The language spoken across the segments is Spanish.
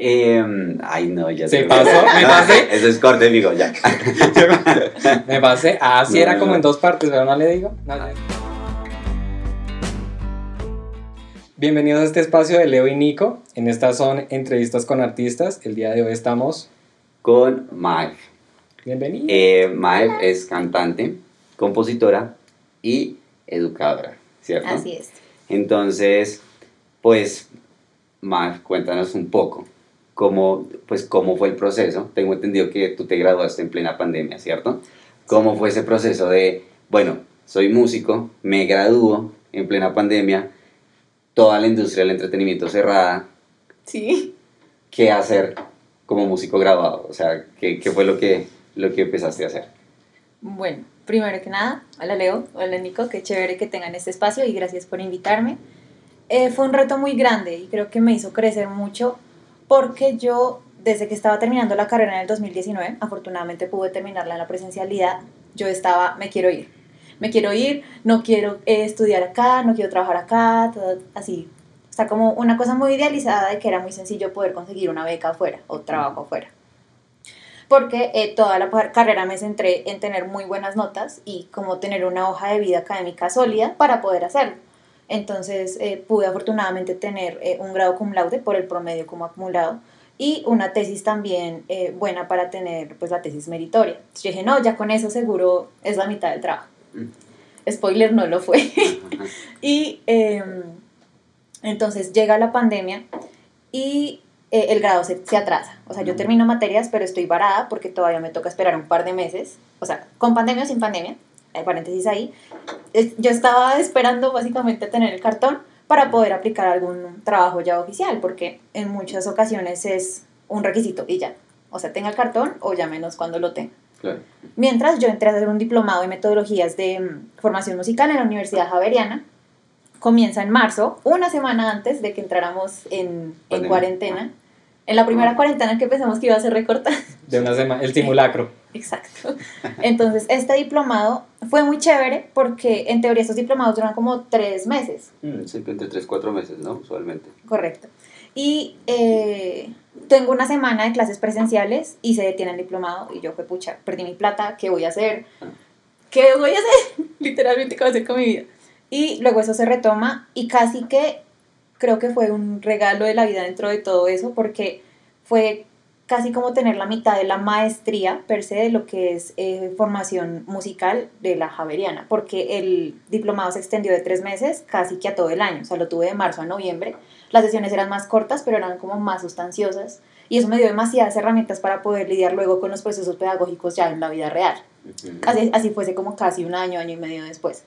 Em, ay, no, ya ¿Se sé. pasó? ¿Me pasé? Eso es corte, digo, ya. Me pasé. Ah, sí, No, era no, como no. en dos partes, pero no le digo. No. Bienvenidos a este espacio de Leo y Nico. En estas son entrevistas con artistas. El día de hoy estamos. Con Maeve. Bienvenidos. Eh, Maeve es cantante, compositora y educadora, ¿cierto? Así es. Entonces, pues, Maeve, cuéntanos un poco cómo, pues, cómo fue el proceso. Tengo entendido que tú te graduaste en plena pandemia, ¿cierto? ¿Cómo fue ese proceso de, bueno, soy músico, me gradúo en plena pandemia, toda la industria del entretenimiento cerrada, Sí. ¿qué hacer como músico graduado? O sea, ¿qué, qué fue lo que, lo que empezaste a hacer? Bueno, primero que nada, hola Leo, hola Nico, qué chévere que tengan este espacio y gracias por invitarme. Eh, fue un reto muy grande y creo que me hizo crecer mucho porque yo, desde que estaba terminando la carrera en el 2019, afortunadamente pude terminarla en la presencialidad, yo estaba, me quiero ir. Me quiero ir, no quiero eh, estudiar acá, no quiero trabajar acá, todo así. O sea, como una cosa muy idealizada de que era muy sencillo poder conseguir una beca afuera o trabajo afuera. Porque eh, toda la carrera me centré en tener muy buenas notas y como tener una hoja de vida académica sólida para poder hacerlo. Entonces eh, pude afortunadamente tener eh, un grado cum laude por el promedio como acumulado y una tesis también eh, buena para tener pues la tesis meritoria. Entonces yo dije, no, ya con eso seguro es la mitad del trabajo. Spoiler, no lo fue. y eh, entonces llega la pandemia y el grado se, se atrasa. O sea, yo termino materias, pero estoy varada porque todavía me toca esperar un par de meses. O sea, con pandemia o sin pandemia, hay paréntesis ahí. Yo estaba esperando básicamente tener el cartón para poder aplicar algún trabajo ya oficial, porque en muchas ocasiones es un requisito y ya. O sea, tenga el cartón o ya menos cuando lo tenga. Claro. Mientras yo entré a hacer un diplomado en metodologías de mm, formación musical en la Universidad Javeriana, comienza en marzo, una semana antes de que entráramos en, en cuarentena. En la primera cuarentena que pensamos que iba a ser recortada. De una semana. El simulacro. Exacto. Entonces, este diplomado fue muy chévere porque en teoría estos diplomados duran como tres meses. Mm, Siempre entre 3, 4 meses, ¿no? Usualmente. Correcto. Y eh, tengo una semana de clases presenciales y se detiene el diplomado y yo fue pucha, perdí mi plata, ¿qué voy a hacer? ¿Qué voy a hacer? Literalmente, ¿qué voy a hacer con mi vida? Y luego eso se retoma y casi que creo que fue un regalo de la vida dentro de todo eso porque fue casi como tener la mitad de la maestría per se de lo que es eh, formación musical de la Javeriana, porque el diplomado se extendió de tres meses casi que a todo el año, o sea, lo tuve de marzo a noviembre. Las sesiones eran más cortas, pero eran como más sustanciosas, y eso me dio demasiadas herramientas para poder lidiar luego con los procesos pedagógicos ya en la vida real. Así, así fuese como casi un año, año y medio después.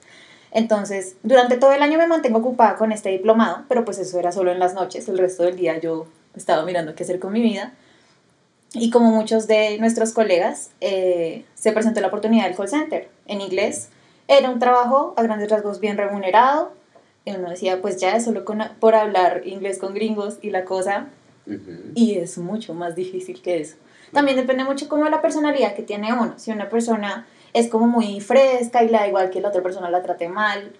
Entonces, durante todo el año me mantengo ocupada con este diplomado, pero pues eso era solo en las noches, el resto del día yo estaba mirando qué hacer con mi vida. Y como muchos de nuestros colegas, eh, se presentó la oportunidad del call center en inglés. Era un trabajo a grandes rasgos bien remunerado. Y uno decía, pues ya es solo con- por hablar inglés con gringos y la cosa. Y es mucho más difícil que eso. También depende mucho como de la personalidad que tiene uno. Si una persona es como muy fresca y le da igual que la otra persona la trate mal,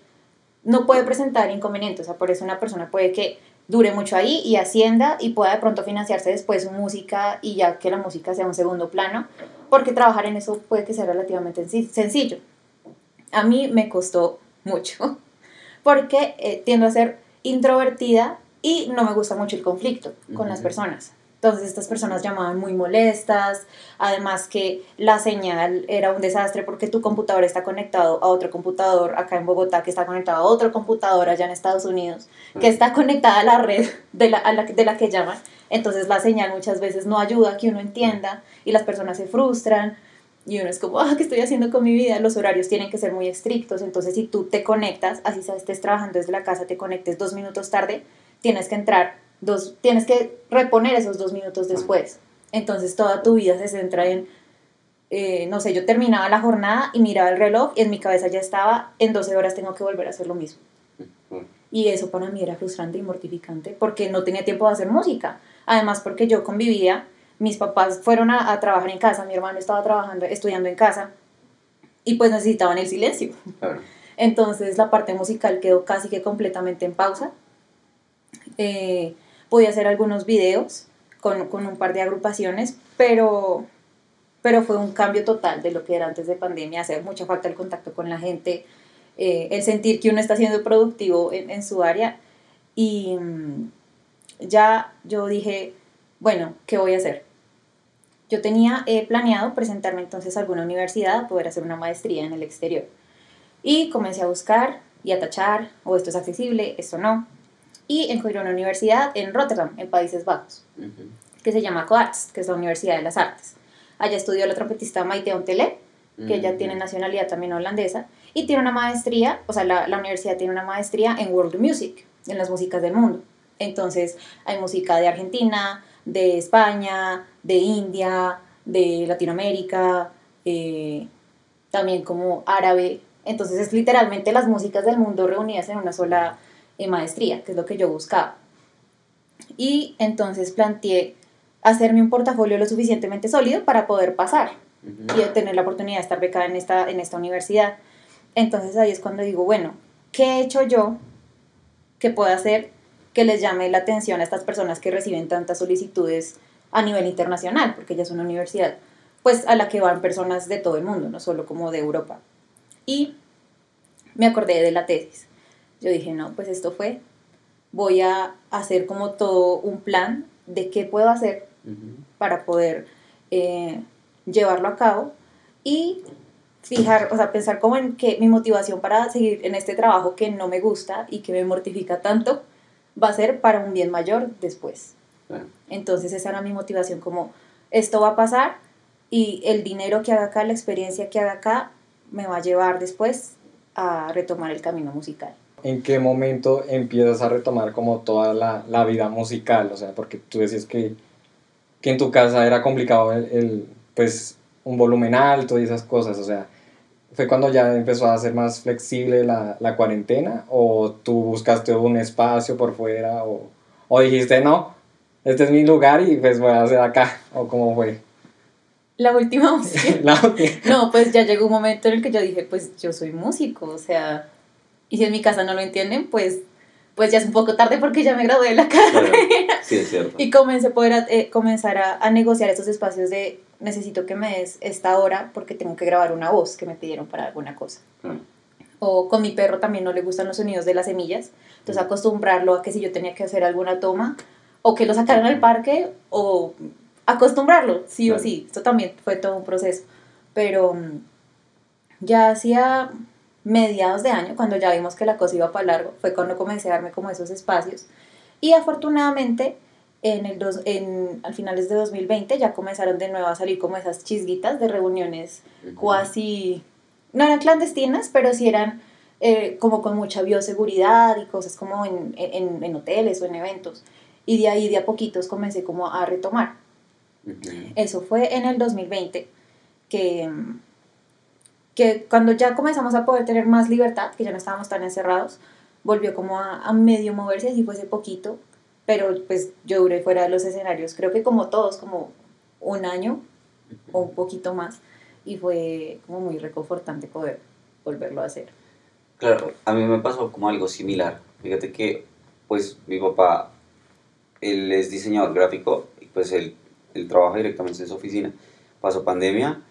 no puede presentar inconvenientes. O sea, por eso una persona puede que dure mucho ahí y ascienda y pueda de pronto financiarse después su música y ya que la música sea un segundo plano, porque trabajar en eso puede que sea relativamente senci- sencillo. A mí me costó mucho, porque eh, tiendo a ser introvertida y no me gusta mucho el conflicto con las personas. Entonces estas personas llamaban muy molestas, además que la señal era un desastre porque tu computador está conectado a otro computador acá en Bogotá, que está conectado a otro computador allá en Estados Unidos, que está conectada a la red de la, a la- de la que llaman. Entonces la señal muchas veces no ayuda a que uno entienda y las personas se frustran y uno es como, ah, ¿qué estoy haciendo con mi vida? Los horarios tienen que ser muy estrictos, entonces si tú te conectas, así sea, estés trabajando desde la casa, te conectes dos minutos tarde, tienes que entrar, dos, tienes que reponer esos dos minutos después. Entonces toda tu vida se centra en, eh, no sé, yo terminaba la jornada y miraba el reloj y en mi cabeza ya estaba, en 12 horas tengo que volver a hacer lo mismo. Y eso para mí era frustrante y mortificante porque no tenía tiempo de hacer música. Además porque yo convivía, mis papás fueron a, a trabajar en casa, mi hermano estaba trabajando, estudiando en casa y pues necesitaban el silencio. Entonces la parte musical quedó casi que completamente en pausa. Eh, podía hacer algunos videos con, con un par de agrupaciones, pero, pero fue un cambio total de lo que era antes de pandemia, hace mucha falta el contacto con la gente, eh, el sentir que uno está siendo productivo en, en su área y mm, ya yo dije, bueno, ¿qué voy a hacer? Yo tenía eh, planeado presentarme entonces a alguna universidad, poder hacer una maestría en el exterior. Y comencé a buscar y a tachar, o esto es accesible, esto no. Y encontré una universidad en Rotterdam, en Países Bajos, que se llama Coarts, que es la Universidad de las Artes. Allá estudió la trompetista Maite Ontele, que ella tiene nacionalidad también holandesa, y tiene una maestría, o sea, la, la universidad tiene una maestría en World Music, en las músicas del mundo. Entonces, hay música de Argentina, de España, de India, de Latinoamérica, eh, también como árabe. Entonces, es literalmente las músicas del mundo reunidas en una sola maestría, que es lo que yo buscaba. Y entonces planteé hacerme un portafolio lo suficientemente sólido para poder pasar y tener la oportunidad de estar becada en esta, en esta universidad. Entonces ahí es cuando digo, bueno, ¿qué he hecho yo que pueda hacer que les llame la atención a estas personas que reciben tantas solicitudes a nivel internacional? Porque ella es una universidad, pues a la que van personas de todo el mundo, no solo como de Europa. Y me acordé de la tesis. Yo dije, no, pues esto fue, voy a hacer como todo un plan de qué puedo hacer para poder eh, llevarlo a cabo y fijar, o sea, pensar como en que mi motivación para seguir en este trabajo que no me gusta y que me mortifica tanto va a ser para un bien mayor después. Entonces esa era mi motivación, como esto va a pasar y el dinero que haga acá, la experiencia que haga acá, me va a llevar después a retomar el camino musical. ¿En qué momento empiezas a retomar como toda la, la vida musical? O sea, porque tú decías que, que en tu casa era complicado el, el pues un volumen alto y esas cosas, o sea, ¿fue cuando ya empezó a ser más flexible la, la cuarentena o tú buscaste un espacio por fuera o, o, dijiste, no, este es mi lugar y pues voy a hacer acá o cómo fue? La última opción. No, pues ya llegó un momento en el que yo dije, pues yo soy músico, o sea, y si en mi casa no lo entienden, pues pues ya es un poco tarde porque ya me gradué de la carrera. Sí, es cierto. Y comencé a poder eh, comenzar a, a, negociar esos espacios de necesito que me des esta hora porque tengo que grabar una voz que me pidieron para alguna cosa. O con mi perro también no le gustan los sonidos de las semillas, entonces acostumbrarlo a que si yo tenía que hacer alguna toma, o que lo sacaran al parque, o acostumbrarlo, sí o sí. Esto también fue todo un proceso. Pero mm, ya hacía mediados de año, cuando ya vimos que la cosa iba para largo, fue cuando comencé a darme como esos espacios. Y afortunadamente, en el dos, en, al finales de 2020 ya comenzaron de nuevo a salir como esas chisguitas de reuniones cuasi, no eran clandestinas, pero sí eran eh, como con mucha bioseguridad y cosas como en, en, en, hoteles o en eventos. Y de ahí de a poquitos comencé como a retomar. Eso fue en el 2020 que que cuando ya comenzamos a poder tener más libertad, que ya no estábamos tan encerrados, volvió como a, a medio moverse, así fuese poquito, pero pues yo duré fuera de los escenarios, creo que como todos, como un año o un poquito más, y fue como muy reconfortante poder volverlo a hacer. Claro, a mí me pasó como algo similar. Fíjate que, pues, mi papá, él es diseñador gráfico y pues él, él trabaja directamente en su oficina. Pasó pandemia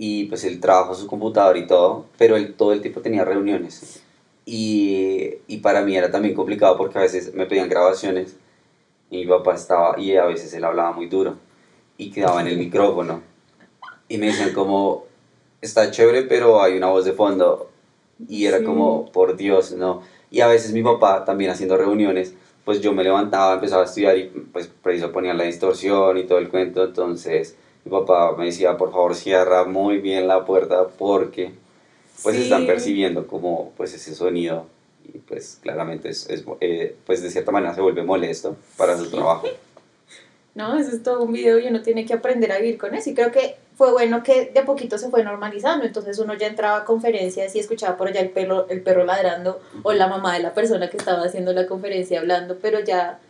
y pues él trabajó su computador y todo, pero él todo el tiempo tenía reuniones. Y, y, para mí era también complicado porque a veces me pedían grabaciones y mi papá estaba, y a veces él hablaba muy duro y quedaba en el micrófono. Y me decían como, está chévere, pero hay una voz de fondo. Y era como, por Dios, no. Y a veces mi papá también haciendo reuniones, pues yo me levantaba, empezaba a estudiar y pues preciso ponía la distorsión y todo el cuento, entonces mi papá me decía, por favor, cierra muy bien la puerta porque pues están percibiendo como pues ese sonido y pues claramente es, es eh, pues de cierta manera se vuelve molesto para su trabajo. No, eso es todo un video y uno tiene que aprender a vivir con eso y creo que fue bueno que de poquito se fue normalizando, entonces uno ya entraba a conferencias y escuchaba por allá el perro, el perro ladrando o la mamá de la persona que estaba haciendo la conferencia hablando, pero ya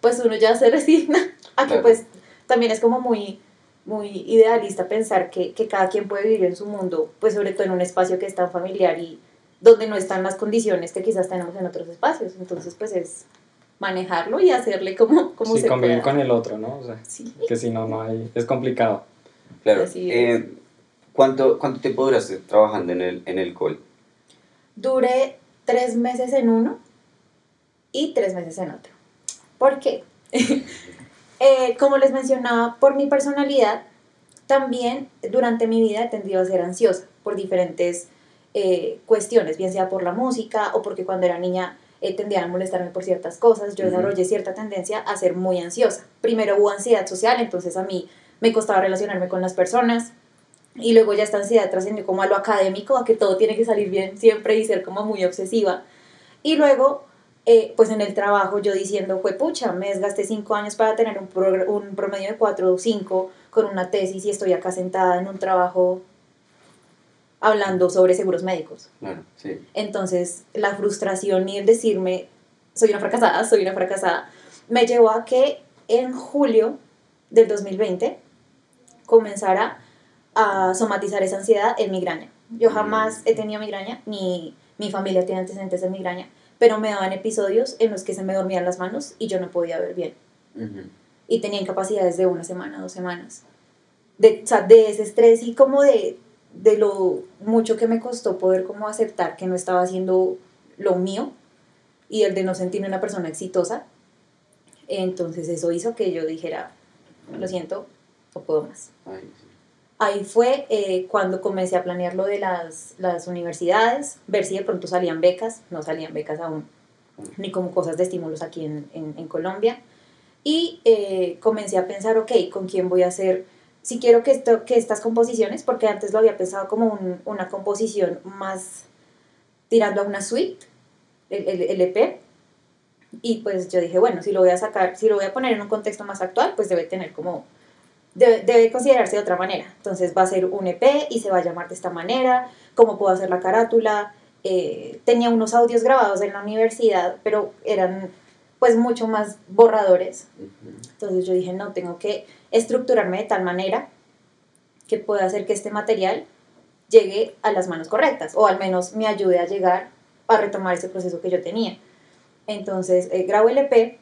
pues uno ya se resigna a que pues también es como muy muy idealista pensar que, que, cada quien puede vivir en su mundo, pues sobre todo en un espacio que es tan familiar y donde no están las condiciones que quizás tenemos en otros espacios. Entonces, pues es, manejarlo y hacerle como, como sí, se convivir pueda. con el otro, ¿no? O sea, Sí. que si no, no hay, es complicado. Claro. Así eh, ¿cuánto, ¿Cuánto tiempo duraste trabajando en el, en el call? Duré tres meses en uno y tres meses en otro. ¿Por qué? Eh, como les mencionaba, por mi personalidad, también durante mi vida he tendido a ser ansiosa por diferentes eh, cuestiones, bien sea por la música o porque cuando era niña eh, tendía a molestarme por ciertas cosas. Yo Ujú. desarrollé cierta tendencia a ser muy ansiosa. Primero hubo ansiedad social, entonces a mí me costaba relacionarme con las personas. Y luego ya esta ansiedad trascendió como a lo académico, a que todo tiene que salir bien siempre y ser como muy obsesiva. Y luego, eh, pues en el trabajo yo diciendo, fue pucha, me desgasté cinco años para tener un, promedio de cuatro o cinco con una tesis y estoy acá sentada en un trabajo hablando sobre seguros médicos. Sí. Entonces, la frustración y el decirme, soy una fracasada, soy una fracasada, me llevó a que en julio del 2020 comenzara a somatizar esa ansiedad en migraña. Yo jamás he tenido migraña, ni mi familia tiene antecedentes de migraña, pero me daban episodios en los que se me dormían las manos y yo no podía ver bien. Y tenía incapacidades de una semana, dos semanas. De, o sea, de ese estrés y como de, de lo mucho que me costó poder como aceptar que no estaba haciendo lo mío y el de no sentirme una persona exitosa. Entonces eso hizo que yo dijera, lo siento, no puedo más. Ay, sí. Ahí fue eh, cuando comencé a planear lo de las, las universidades, ver si de pronto salían becas, no salían becas aún, ni como cosas de estímulos aquí en, en, en Colombia. Y eh, comencé a pensar, ok, ¿con quién voy a hacer? Si quiero que, esto, que estas composiciones, porque antes lo había pensado como un- una composición más tirando a una suite, el, el, el EP, y pues yo dije, bueno, si lo voy a sacar, si lo voy a poner en un contexto más actual, pues debe tener como debe, debe considerarse de otra manera. Entonces va a ser un EP y se va a llamar de esta manera, cómo puedo hacer la carátula. Eh, tenía unos audios grabados en la universidad, pero eran pues mucho más borradores. Entonces yo dije, no, tengo que estructurarme de tal manera que pueda hacer que este material llegue a las manos correctas, o al menos me ayude a llegar a retomar ese proceso que yo tenía. Entonces eh, grabo el EP,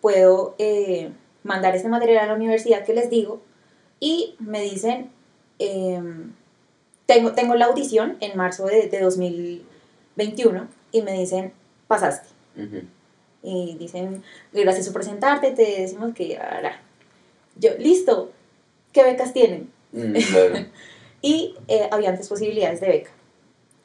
puedo eh, mandar este material a la universidad que les digo, y me dicen, em, tengo, tengo la audición en marzo de, de 2021, y me dicen, pasaste Ujú. y dicen, gracias por presentarte, te decimos que... hará". Yo, listo, ¿qué becas tienen? Mm, claro. Y eh, había tres posibilidades de beca.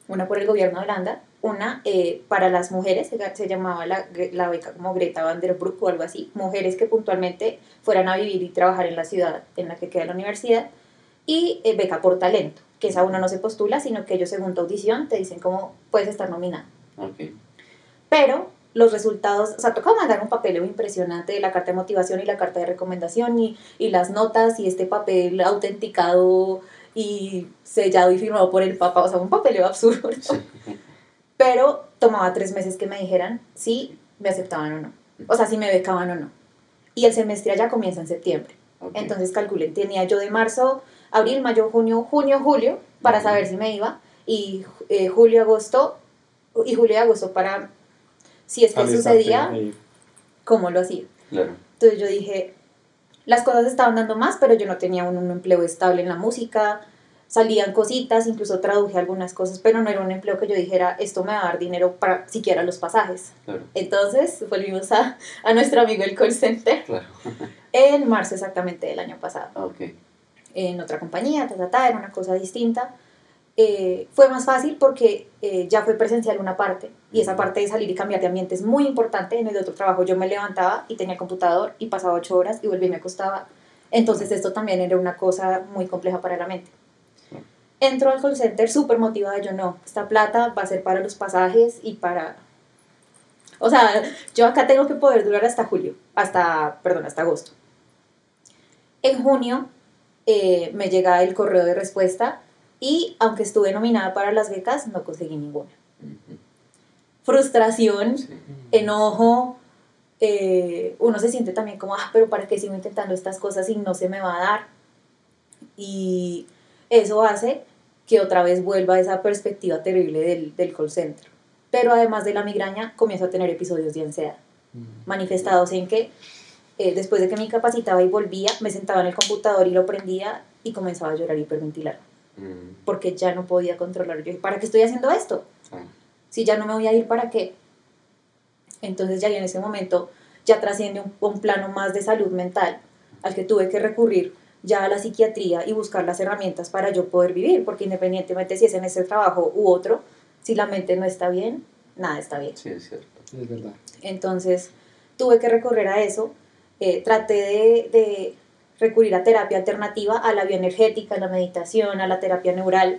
Una por el gobierno de Holanda, una eh, para las mujeres, se, se llamaba la, la beca como Greta Van der Broek o algo así, mujeres que puntualmente fueran a vivir y trabajar en la ciudad en la que queda la universidad, y eh, beca por talento, que esa uno no se postula, sino que ellos según tu audición te dicen cómo puedes estar nominada pero los resultados, o sea, tocaba mandar un papeleo impresionante de la carta de motivación y la carta de recomendación y, y las notas y este papel autenticado y sellado y firmado por el papá, o sea, un papeleo absurdo. Sí. Pero tomaba tres meses que me dijeran si me aceptaban o no, o sea, si me becaban o no. Y el semestre allá comienza en septiembre. Ok. Entonces calculen, tenía yo de marzo, abril, mayo, junio, junio, julio para Ujú. saber si me iba y eh, julio, agosto y julio y agosto para si es que sucedía, cómo lo hacía. Claro. Entonces yo dije, las cosas estaban dando más, pero yo no tenía un, un empleo estable en la música, salían cositas, incluso traduje algunas cosas, pero no era un empleo que yo dijera, esto me va a dar dinero para siquiera los pasajes. Claro. Entonces volvimos a, a nuestro amigo el call center Claro. en marzo exactamente del año pasado Ok. en otra compañía, ta, ta, ta, era una cosa distinta. Eh, fue más fácil porque eh, ya fue presencial una parte y esa parte de salir y cambiar de ambiente es muy importante. En el otro trabajo yo me levantaba y tenía computador y pasaba ocho horas y volví y me acostaba. Entonces esto también era una cosa muy compleja para la mente. Entro al call center súper motivada, yo no, esta plata va a ser para los pasajes y para... O sea, yo acá tengo que poder durar hasta julio, hasta, perdón, hasta agosto. En junio eh, me llega el correo de respuesta y aunque estuve nominada para las becas, no conseguí ninguna. Frustración, enojo, eh, uno se siente también como, ah, pero ¿para qué sigo intentando estas cosas y no se me va a dar? Y eso hace que otra vez vuelva esa perspectiva terrible del, del call center. Pero además de la migraña, comienzo a tener episodios de ansiedad. manifestados en que eh, después de que me capacitaba y volvía, me sentaba en el computador y lo prendía y comenzaba a llorar y hiperventilar. Mm. Porque ya no podía controlar. Yo dije, ¿para qué estoy haciendo esto? Ah. Si ya no me voy a ir, ¿para qué? Entonces ya en ese momento ya trasciende un, un plano más de salud mental al que tuve que recurrir ya a la psiquiatría y buscar las herramientas para yo poder vivir, porque independientemente si es en ese trabajo u otro, si la mente no está bien, nada está bien. Sí, es cierto. Es verdad. Entonces tuve que recurrir a eso, eh, traté de, de recurrir a terapia alternativa, a la bioenergética, a la meditación, a la terapia neural.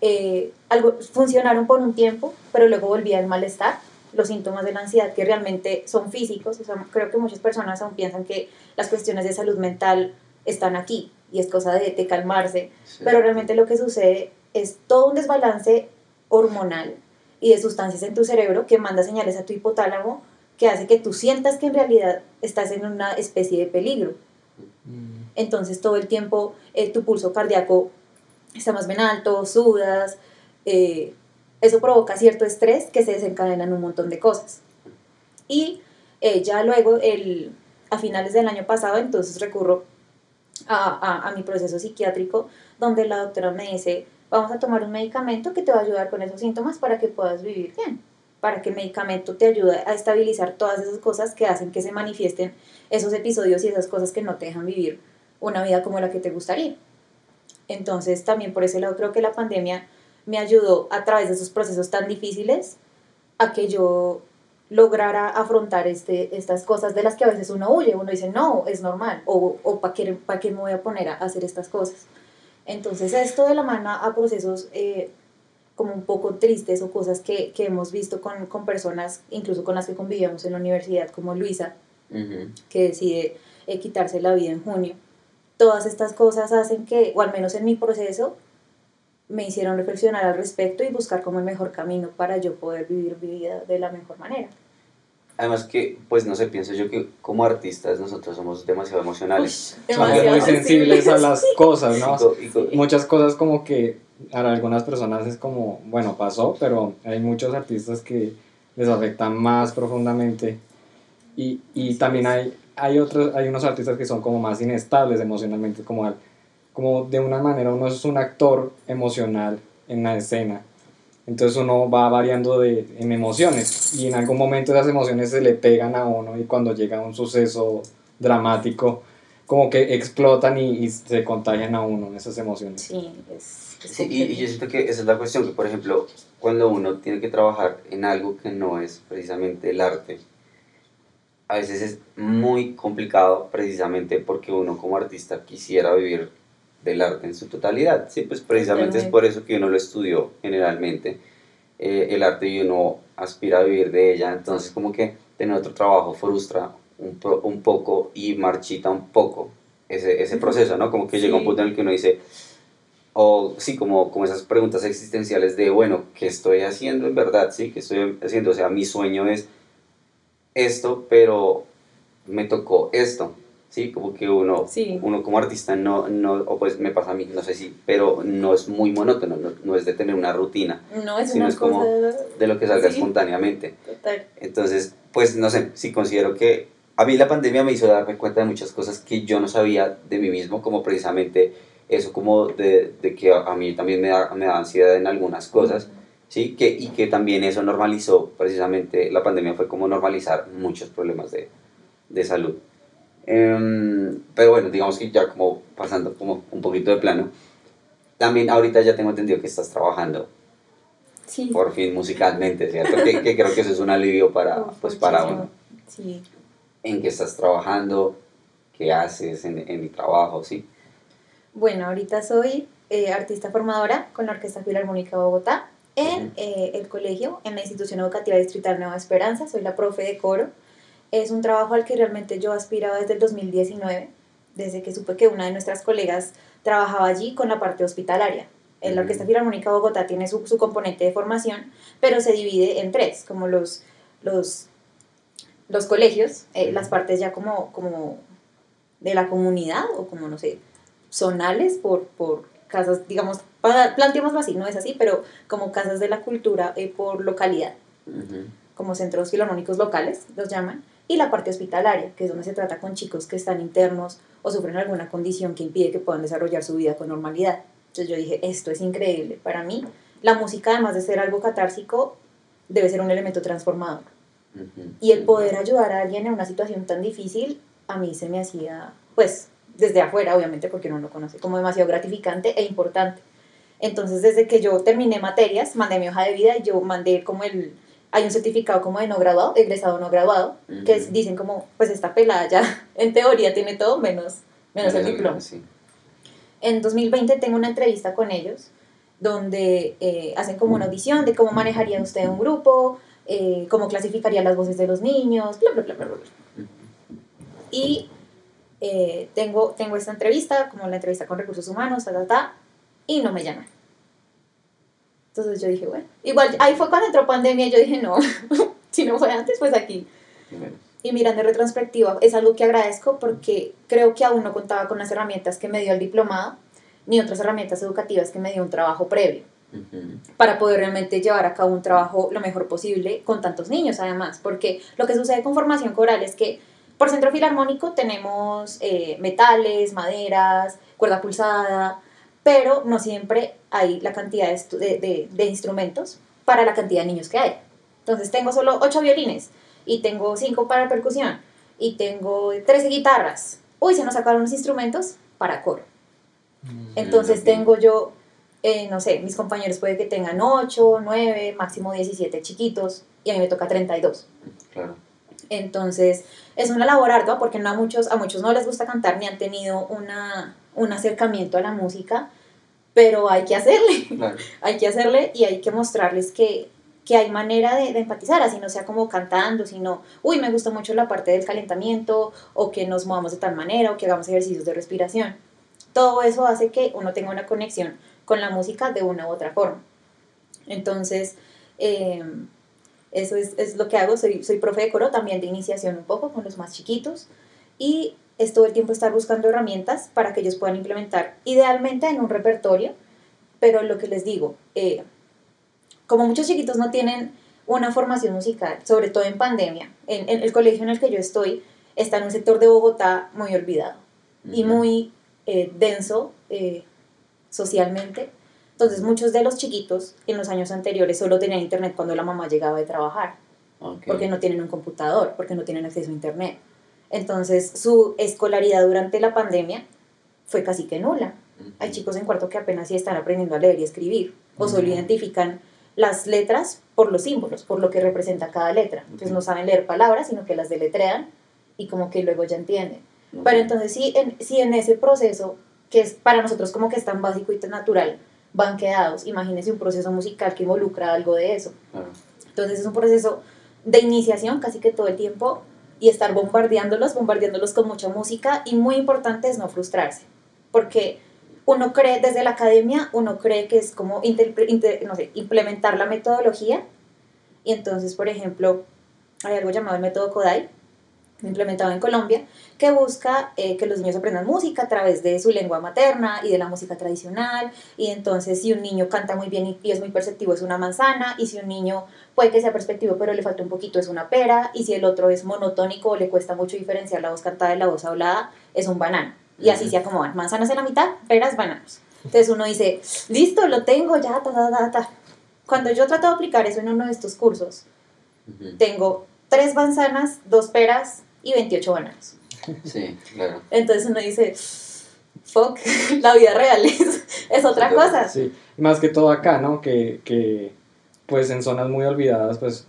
Eh, algo, funcionaron por un tiempo, pero luego volvía el malestar, los síntomas de la ansiedad que realmente son físicos. O sea, creo que muchas personas aún piensan que las cuestiones de salud mental están aquí y es cosa de, de calmarse, Sí. pero realmente lo que sucede es todo un desbalance hormonal y de sustancias en tu cerebro que manda señales a tu hipotálamo que hace que tú sientas que en realidad estás en una especie de peligro. Mm. Entonces todo el tiempo eh, tu pulso cardíaco está más bien alto, sudas, eh, eso provoca cierto estrés que se desencadena en un montón de cosas. Y eh, ya luego, el, a finales del año pasado, entonces recurro a, a, a mi proceso psiquiátrico, donde la doctora me dice, vamos a tomar un medicamento que te va a ayudar con esos síntomas para que puedas vivir bien, para que el medicamento te ayude a estabilizar todas esas cosas que hacen que se manifiesten esos episodios y esas cosas que no te dejan vivir una vida como la que te gustaría. Entonces, también por ese lado creo que la pandemia me ayudó a través de esos procesos tan difíciles a que yo lograra afrontar este, estas cosas de las que a veces uno huye, uno dice, no, es normal, o, o ¿para qué, pa qué me voy a poner a hacer estas cosas? Entonces, esto de la mano a procesos eh, como un poco tristes o cosas que, que hemos visto con, con personas, incluso con las que convivíamos en la universidad, como Luisa, que decide eh, quitarse la vida en junio. Todas estas cosas hacen que, o al menos en mi proceso, me hicieron reflexionar al respecto y buscar como el mejor camino para yo poder vivir mi vida de la mejor manera. Además que, pues no sé, pienso yo que como artistas nosotros somos demasiado emocionales. Uy, Somos demasiado muy sensibles a las cosas, Y ¿no? co- y co- Muchas cosas como que para algunas personas es como, bueno, pasó, pero hay muchos artistas que les afectan más profundamente. Y, y también hay, hay, otros, hay unos artistas que son como más inestables emocionalmente, como, al- como de una manera uno es un actor emocional en la escena. Entonces uno va variando de, en emociones y en algún momento esas emociones se le pegan a uno y cuando llega un suceso dramático como que explotan y, y se contagian a uno esas emociones. Sí, es, es Sí, y, y yo siento que esa es la cuestión, que por ejemplo, cuando uno tiene que trabajar en algo que no es precisamente el arte, a veces es muy complicado precisamente porque uno como artista quisiera vivir del arte en su totalidad. Sí, pues precisamente es por eso que uno lo estudió generalmente, eh, el arte y uno aspira a vivir de ella, entonces como que tener otro trabajo frustra un, pro- un poco y marchita un poco ese, ese proceso, ¿no? Como que llega un Sí. punto en el que uno dice, o sí, como, como esas preguntas existenciales de, bueno, ¿qué estoy haciendo en verdad? Sí, ¿qué estoy haciendo? O sea, mi sueño es esto, pero me tocó esto, ¿sí? Como que uno, Sí. uno como artista no, no, o pues me pasa a mí, no sé si, pero no es muy monótono, no, no es de tener una rutina, No, es sino una es como cosa de lo que salga Sí. espontáneamente. total. Entonces, pues no sé, sí considero que a mí la pandemia me hizo darme cuenta de muchas cosas que yo no sabía de mí mismo, como precisamente eso, como de, de que a, a mí también me da, me da ansiedad en algunas cosas, ¿sí? Que, y que también eso normalizó, precisamente la pandemia fue como normalizar muchos problemas de, de salud. Em, pero bueno, digamos que ya como pasando como un poquito de plano, también ahorita ya tengo entendido que estás trabajando Sí. por fin musicalmente, ¿cierto? que, que creo que eso es un alivio para, pues, para uno. Sí. ¿En qué estás trabajando? ¿Qué haces en, en mi trabajo? ¿Sí? Bueno, ahorita soy eh, artista formadora con la Orquesta Filarmónica de Bogotá en eh, el colegio, en la institución educativa distrital Nueva Esperanza. Soy la profe de coro. Es un trabajo al que realmente yo aspiraba desde el 2019, desde que supe que una de nuestras colegas trabajaba allí con la parte hospitalaria. En la. Orquesta Filarmónica de Bogotá tiene su, su componente de formación, pero se divide en tres, como los, los, los colegios, eh, las partes ya como, como de la comunidad o como, no sé, zonales por, por casas, digamos, planteémoslo así, no es así, pero como casas de la cultura eh, por localidad, como centros filarmónicos locales, los llaman. Y la parte hospitalaria, que es donde se trata con chicos que están internos o sufren alguna condición que impide que puedan desarrollar su vida con normalidad. Entonces yo dije, esto es increíble. Para mí, la música, además de ser algo catársico, debe ser un elemento transformador. Y el poder ayudar a alguien en una situación tan difícil, a mí se me hacía, pues, desde afuera, obviamente, porque uno no lo conoce, como demasiado gratificante e importante. Entonces, desde que yo terminé materias, mandé mi hoja de vida y yo mandé como el, hay un certificado como de no graduado, egresado no graduado, que dicen como, pues esta pelada ya en teoría tiene todo menos, menos el diploma. En 2020 tengo una entrevista con ellos donde eh, hacen como una audición de cómo manejaría usted un grupo, eh, cómo clasificaría las voces de los niños, bla, bla, bla, bla, bla. Y eh, tengo, tengo esta entrevista, como la entrevista con recursos humanos, ta, ta, ta, y no me llaman. Entonces yo dije, bueno, igual ahí fue cuando entró pandemia y yo dije, no, si no fue antes, pues aquí. Y mirando en retrospectiva, es algo que agradezco porque creo que aún no contaba con las herramientas que me dio el diplomado, ni otras herramientas educativas que me dio un trabajo previo, para poder realmente llevar a cabo un trabajo lo mejor posible con tantos niños, además, porque lo que sucede con formación coral es que por centro filarmónico tenemos eh, metales, maderas, cuerda pulsada, pero no siempre hay la cantidad de, de, instrumentos para la cantidad de niños que hay. Entonces tengo solo 8 violines y tengo 5 para percusión y tengo 13 guitarras. Uy, se nos sacaron los instrumentos para coro. Mm, Entonces tengo yo, eh, no sé, mis compañeros puede que tengan 8, 9, máximo 17 chiquitos y a mí me toca 32. Claro. Entonces es una labor ardua porque no a muchos, a muchos no les gusta cantar ni han tenido una, un acercamiento a la música, pero hay que hacerle, hay que hacerle y hay que mostrarles que, que hay manera de, de, empatizar, así no sea como cantando, sino, uy, me gusta mucho la parte del calentamiento, o que nos movamos de tal manera, o que hagamos ejercicios de respiración. Todo eso hace que uno tenga una conexión con la música de una u otra forma. Entonces, em, eso es, es, lo que hago, soy, soy profe de coro, también de iniciación un poco con los más chiquitos, y es todo el tiempo estar buscando herramientas para que ellos puedan implementar, idealmente en un repertorio, pero lo que les digo, eh, como muchos chiquitos no tienen una formación musical, sobre todo en pandemia, en, el colegio en el que yo estoy está en un sector de Bogotá muy olvidado y muy eh, denso eh, socialmente. Entonces muchos de los chiquitos en los años anteriores solo tenían internet cuando la mamá llegaba de trabajar, porque no tienen un computador, porque no tienen acceso a internet. Entonces, su escolaridad durante la pandemia fue casi que nula. Hay chicos en cuarto que apenas sí están aprendiendo a leer y escribir, o solo identifican las letras por los símbolos, por lo que representa cada letra. Entonces no saben leer palabras, sino que las deletrean y como que luego ya entienden. Pero entonces sí en, si en ese proceso, que es para nosotros como que es tan básico y tan natural, van quedados, imagínense un proceso musical que involucra algo de eso. Entonces es un proceso de iniciación casi que todo el tiempo y estar bombardeándolos, bombardeándolos con mucha música y muy importante es no frustrarse, porque uno cree desde la academia, uno cree que es como implementar la metodología. Y entonces, por ejemplo, hay algo llamado el método Kodai, implementado en Colombia, que busca eh, que los niños aprendan música a través de su lengua materna y de la música tradicional. Y entonces si un niño canta muy bien y, es muy perceptivo es una manzana, y si un niño puede que sea perceptivo pero le falta un poquito es una pera, y si el otro es monotónico o le cuesta mucho diferenciar la voz cantada de la voz hablada, es un banano. Y así se acomodan, manzanas en la mitad, peras, bananos. Entonces uno dice, listo, lo tengo ya, ta, ta, ta, ta. Cuando yo trato de aplicar eso en uno de estos cursos, tengo tres manzanas, dos peras, y 28 bananos. Sí, claro. Entonces uno dice, fuck, la vida real es, otra cosa. Sí, más que todo acá, ¿no? Que, que, pues en zonas muy olvidadas, pues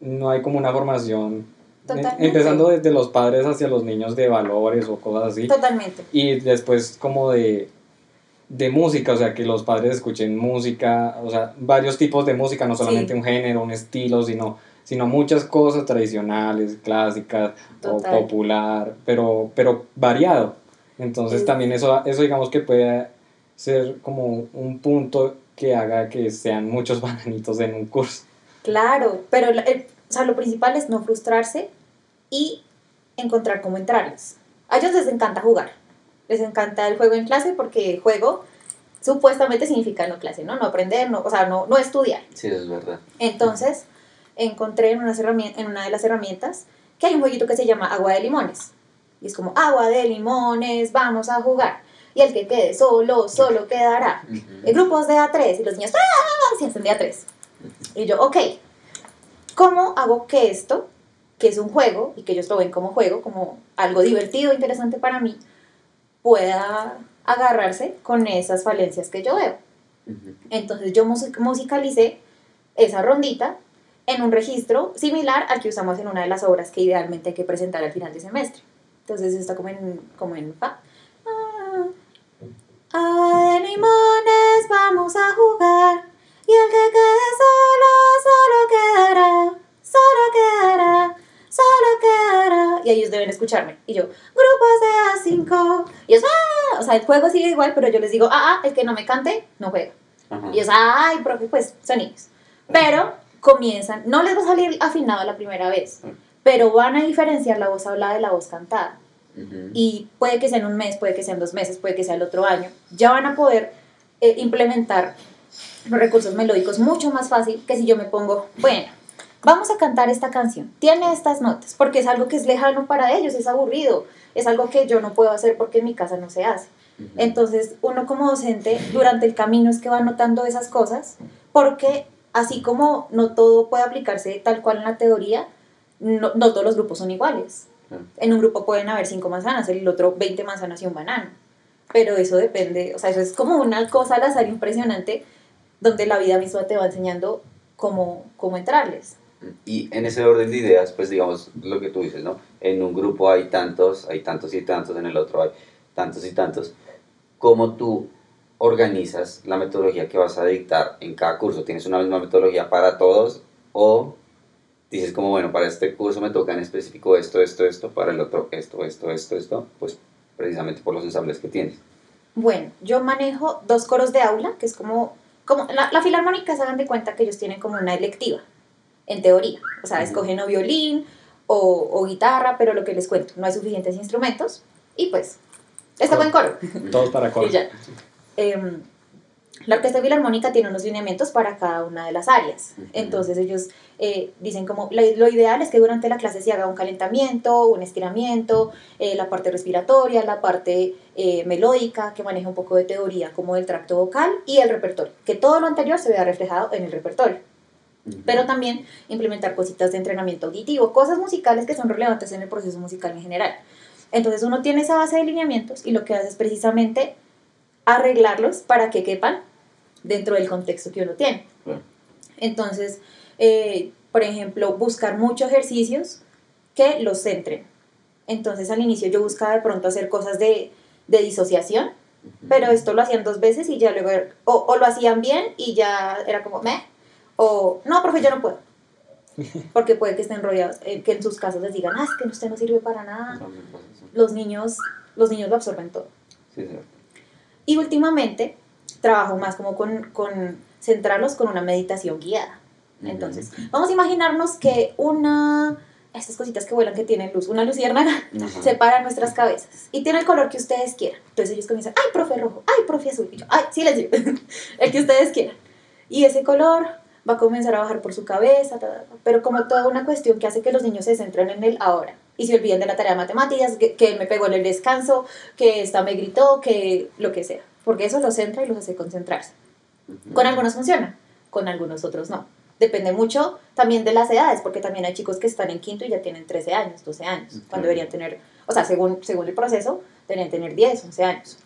no hay como una formación, Totalmente. empezando desde los padres hacia los niños de valores o cosas así. Totalmente. Y después como de, de música, o sea, que los padres escuchen música, o sea, varios tipos de música, no solamente un género, un estilo, sino sino muchas cosas tradicionales, clásicas o popular, pero, pero variado. Entonces también eso, eso digamos que puede ser como un punto que haga que sean muchos bananitos en un curso. Claro, pero o sea, lo principal es no frustrarse y encontrar cómo entrarles. A ellos les encanta jugar, les encanta el juego en clase porque juego supuestamente significa no clase, ¿no? No aprender, no, o sea, no, no estudiar. Sí, es verdad. Entonces, encontré en, una en una de las herramientas que hay un jueguito que se llama agua de limones. Y es como, agua de limones, vamos a jugar. Y el que quede solo, solo quedará. En grupos de A3. Y los niños, ¡ah! Hacen de A3. Y yo, ok, ¿cómo hago que esto, que es un juego, y que ellos lo ven como juego, como algo divertido, interesante para mí, pueda agarrarse con esas falencias que yo veo? Entonces yo musicalicé esa rondita en un registro similar al que usamos en una de las obras que idealmente hay que presentar al final de semestre. Entonces está como en, como en fa. Ah, de limones vamos a jugar y el que quede solo, solo quedará, solo quedará, solo quedará. Y ellos deben escucharme. Y yo, grupos de A5. Y ellos, ah, o sea, el juego sigue igual, pero yo les digo, ah, ah, el que no me cante, no juega. Y ellos, ay, profe, pues son niños. Pero comienzan, no les va a salir afinado la primera vez, pero van a diferenciar la voz hablada de la voz cantada. Y puede que sea en un mes, puede que sea en dos meses, puede que sea el otro año. Ya van a poder eh, implementar los recursos melódicos mucho más fácil que si yo me pongo, bueno, vamos a cantar esta canción, tiene estas notas, porque es algo que es lejano para ellos, es aburrido, es algo que yo no puedo hacer porque en mi casa no se hace. Entonces, uno como docente, durante el camino es que va notando esas cosas, porque así como no todo puede aplicarse tal cual en la teoría, no, todos los grupos son iguales. En un grupo pueden haber cinco manzanas, en el otro 20 manzanas y un banano. Pero eso depende, o sea, eso es como una cosa al azar impresionante donde la vida misma te va enseñando cómo, cómo entrarles. Y en ese orden de ideas, pues digamos lo que tú dices, ¿no? En un grupo hay tantos, hay tantos y tantos, en el otro hay tantos y tantos. ¿Cómo tú organizas la metodología que vas a dictar en cada curso? ¿Tienes una misma metodología para todos o dices como, bueno, para este curso me toca en específico esto, esto, esto, para el otro esto, esto, esto, esto, pues precisamente por los ensambles que tienes? Bueno, yo manejo dos coros de aula, que es como, como la, la filarmónica se hagan de cuenta que ellos tienen como una electiva, en teoría, o sea, escogen o violín o, o guitarra, pero lo que les cuento, no hay suficientes instrumentos y pues, está buen coro. Todos para coro. y ya. Em, la Orquesta Filarmónica tiene unos lineamientos para cada una de las áreas. Entonces ellos eh, dicen como lo, ideal es que durante la clase se haga un calentamiento, un estiramiento, eh, la parte respiratoria, la parte eh, melódica, que maneja un poco de teoría como el tracto vocal y el repertorio, que todo lo anterior se vea reflejado en el repertorio. Pero también implementar cositas de entrenamiento auditivo, cosas musicales que son relevantes en el proceso musical en general. Entonces uno tiene esa base de lineamientos y lo que hace es precisamente arreglarlos para que quepan dentro del contexto que uno tiene. Entonces, eh, por ejemplo, buscar muchos ejercicios que los centren. Entonces, al inicio yo buscaba de pronto hacer cosas de, de disociación, pero esto lo hacían dos veces y ya luego, o, o, lo hacían bien y ya era como, me, o no, profe, yo no puedo. Porque puede que estén rodeados, eh, que en sus casas les digan, ah, es que usted no sirve para nada. Los niños, los niños lo absorben todo. Sí, sí. Y últimamente trabajo más como con, con centrarlos con una meditación guiada. Entonces, vamos a imaginarnos que una, estas cositas que vuelan que tienen luz, una luciérnaga, separa nuestras cabezas y tiene el color que ustedes quieran. Entonces ellos comienzan, ay, profe rojo, ay, profe azul, y yo, ay, sí les digo, el que ustedes quieran. Y ese color va a comenzar a bajar por su cabeza, pero como toda una cuestión que hace que los niños se centren en el ahora y se olviden de la tarea de matemáticas, que, él me pegó en el descanso, que esta me gritó, que lo que sea, porque eso los centra y los hace concentrarse. Con algunos funciona, con algunos otros no. Depende mucho también de las edades, porque también hay chicos que están en quinto y ya tienen 13 años, 12 años, cuando deberían tener, o sea, según, según el proceso, deberían tener 10, 11 años.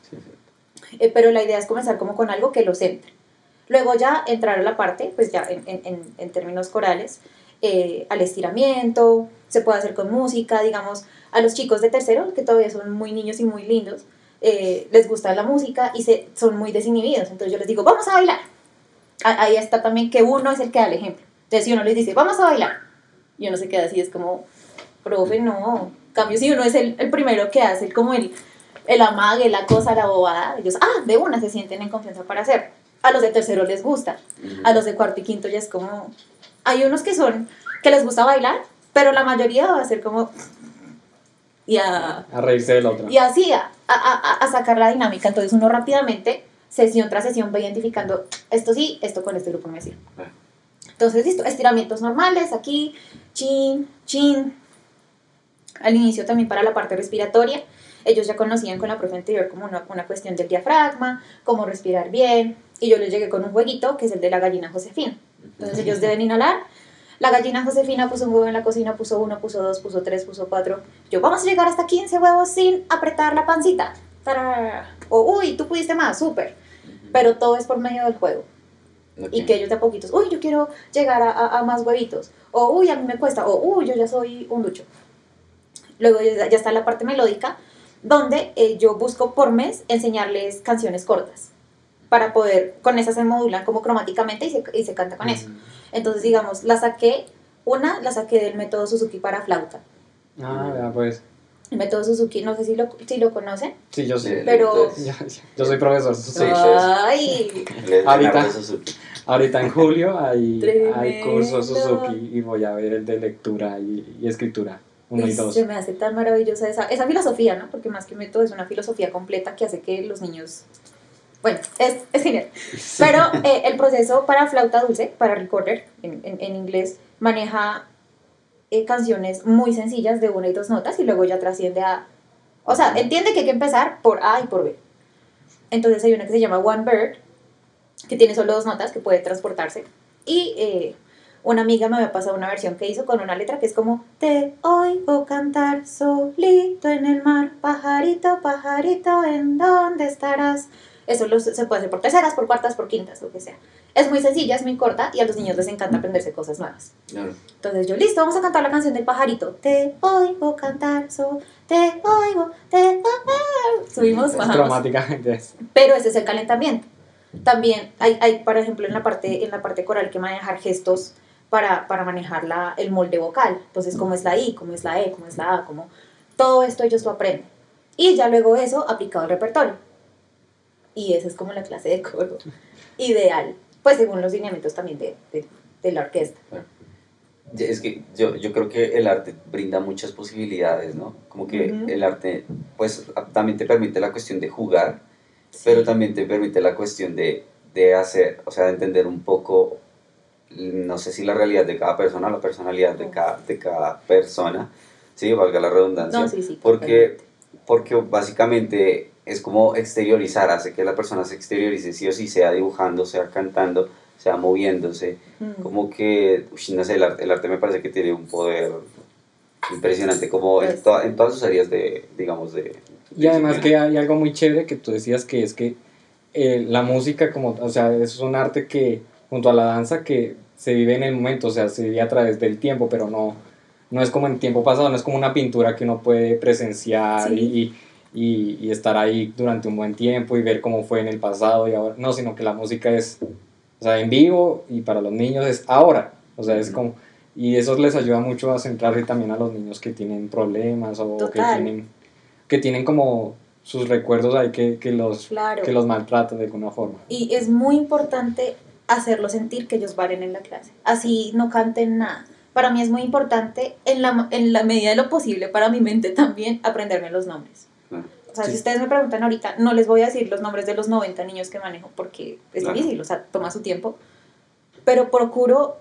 Eh, pero la idea es comenzar como con algo que los centre. Luego ya entrar a la parte, pues ya en, en, en términos corales, eh, al estiramiento, se puede hacer con música, digamos, a los chicos de tercero, que todavía son muy niños y muy lindos, eh, les gusta la música y se, son muy desinhibidos. Entonces yo les digo, vamos a bailar. Ahí está también que uno es el que da el ejemplo. Entonces si uno les dice, vamos a bailar, y uno se queda así, es como, profe, no. Cambio, si uno es el, el primero que hace como el, el amague, la cosa, la bobada, ellos, ah, de una se sienten en confianza para hacer. A los de tercero les gusta. A los de cuarto y quinto ya es como, hay unos que son, que les gusta bailar, pero la mayoría va a ser como... Y a, a reírse del otro. Y así, a, a, a, sacar la dinámica. Entonces uno rápidamente, sesión tras sesión, va identificando, esto sí, esto con este grupo me sirve. Entonces, listo, estiramientos normales, aquí, chin, chin, al inicio también para la parte respiratoria. Ellos ya conocían con la profe anterior como una, una cuestión del diafragma, cómo respirar bien, y yo les llegué con un jueguito que es el de la gallina Josefina. Entonces ellos deben inhalar. La gallina Josefina puso un huevo en la cocina, puso uno, puso dos, puso tres, puso cuatro. Yo, vamos a llegar hasta 15 huevos sin apretar la pancita. Tarara. O, uy, tú pudiste más, súper. Pero todo es por medio del juego. Y que ellos de a poquitos, uy, yo quiero llegar a, a- a más huevitos. O, uy, a mí me cuesta. O, uy, yo ya soy un ducho. Luego ya, ya está la parte melódica, donde eh, yo busco por mes enseñarles canciones cortas. Para poder, con esas se modulan como cromáticamente y se, y se canta con eso. Entonces, digamos, la saqué, una la saqué del método Suzuki para flauta. Ah, vea, pues. El método Suzuki, no sé si lo, si lo conocen. Sí, yo sé. Pero- Yo, yo soy profesor. Sí, sí. sí. Ay, Ahorita. Ahorita. Suzuki. Ahorita en julio hay, hay cursos. Suzuki y voy a ver el de lectura y, y escritura. Uno y dos. Se me hace tan maravillosa esa, esa filosofía, ¿no? Porque más que método es una filosofía completa que hace que los niños... Bueno, es, es genial. Pero eh, el proceso para flauta dulce, para recorder en, en, en inglés, maneja eh, canciones muy sencillas de una y dos notas y luego ya trasciende a... O sea, entiende que hay que empezar por A y por B. Entonces hay una que se llama One Bird, que tiene solo dos notas, que puede transportarse. Y eh, una amiga me había pasado una versión que hizo con una letra que es como Te oigo cantar solito en el mar, pajarito, pajarito, ¿en dónde estarás? Eso lo- se puede hacer por terceras, por cuartas, por quintas, lo que sea. Es muy sencilla, es muy corta y a los niños les encanta aprenderse cosas nuevas. Claro. Entonces yo, listo, vamos a cantar la canción del pajarito. Te oigo cantar, so, te oigo, te oigo. Subimos, bajamos. Cromáticamente es. Pero ese es el calentamiento. También hay, hay por ejemplo, en la parte, en la parte coral que manejar gestos para, para manejar la, el molde vocal. Entonces, cómo es la I, cómo es la E, cómo es la A, cómo... Todo esto ellos lo aprenden. Y ya luego eso aplicado al repertorio. Y esa es como la clase de coro ideal. Pues según los lineamientos también de, de, de la orquesta. Es que yo, yo creo que el arte brinda muchas posibilidades, ¿no? Como que Ujú. el arte, pues también te permite la cuestión de jugar, pero también te permite la cuestión de, de hacer, o sea, de entender un poco, no sé si la realidad de cada persona, la personalidad de cada, de cada persona, sí, valga la redundancia, No, sí, sí. porque, porque básicamente es como exteriorizar, hace que la persona se exteriorice, sí o sí, sea dibujando, sea cantando, sea moviéndose, Mm. como que, uy, no sé, el arte, el arte me parece que tiene un poder impresionante, como en, Pues- to- en todas sus áreas de, digamos, de... Y además que hay algo muy chévere que tú decías que es que eh, la música como, o sea, es un arte que junto a la danza que se vive en el momento, o sea, se vive a través del tiempo, pero no, no es como en tiempo pasado, no es como una pintura que uno puede presenciar Sí. y, y, y estar ahí durante un buen tiempo y ver cómo fue en el pasado y ahora, no, sino que la música es, o sea, en vivo y para los niños es ahora, o sea, es como, y eso les ayuda mucho a centrarse también a los niños que tienen problemas o que Total. tienen, que tienen como sus recuerdos ahí que, que los, Claro. que los maltratan de alguna forma. Y es muy importante hacerlos sentir que ellos valen en la clase. Así no canten nada. Para mí es muy importante, en la, en la medida de lo posible, para mi mente también, aprenderme los nombres. O sea, Sí. si ustedes me preguntan ahorita, no les voy a decir los nombres de los 90 niños que manejo porque es Claro. difícil, o sea, toma su tiempo. Pero procuro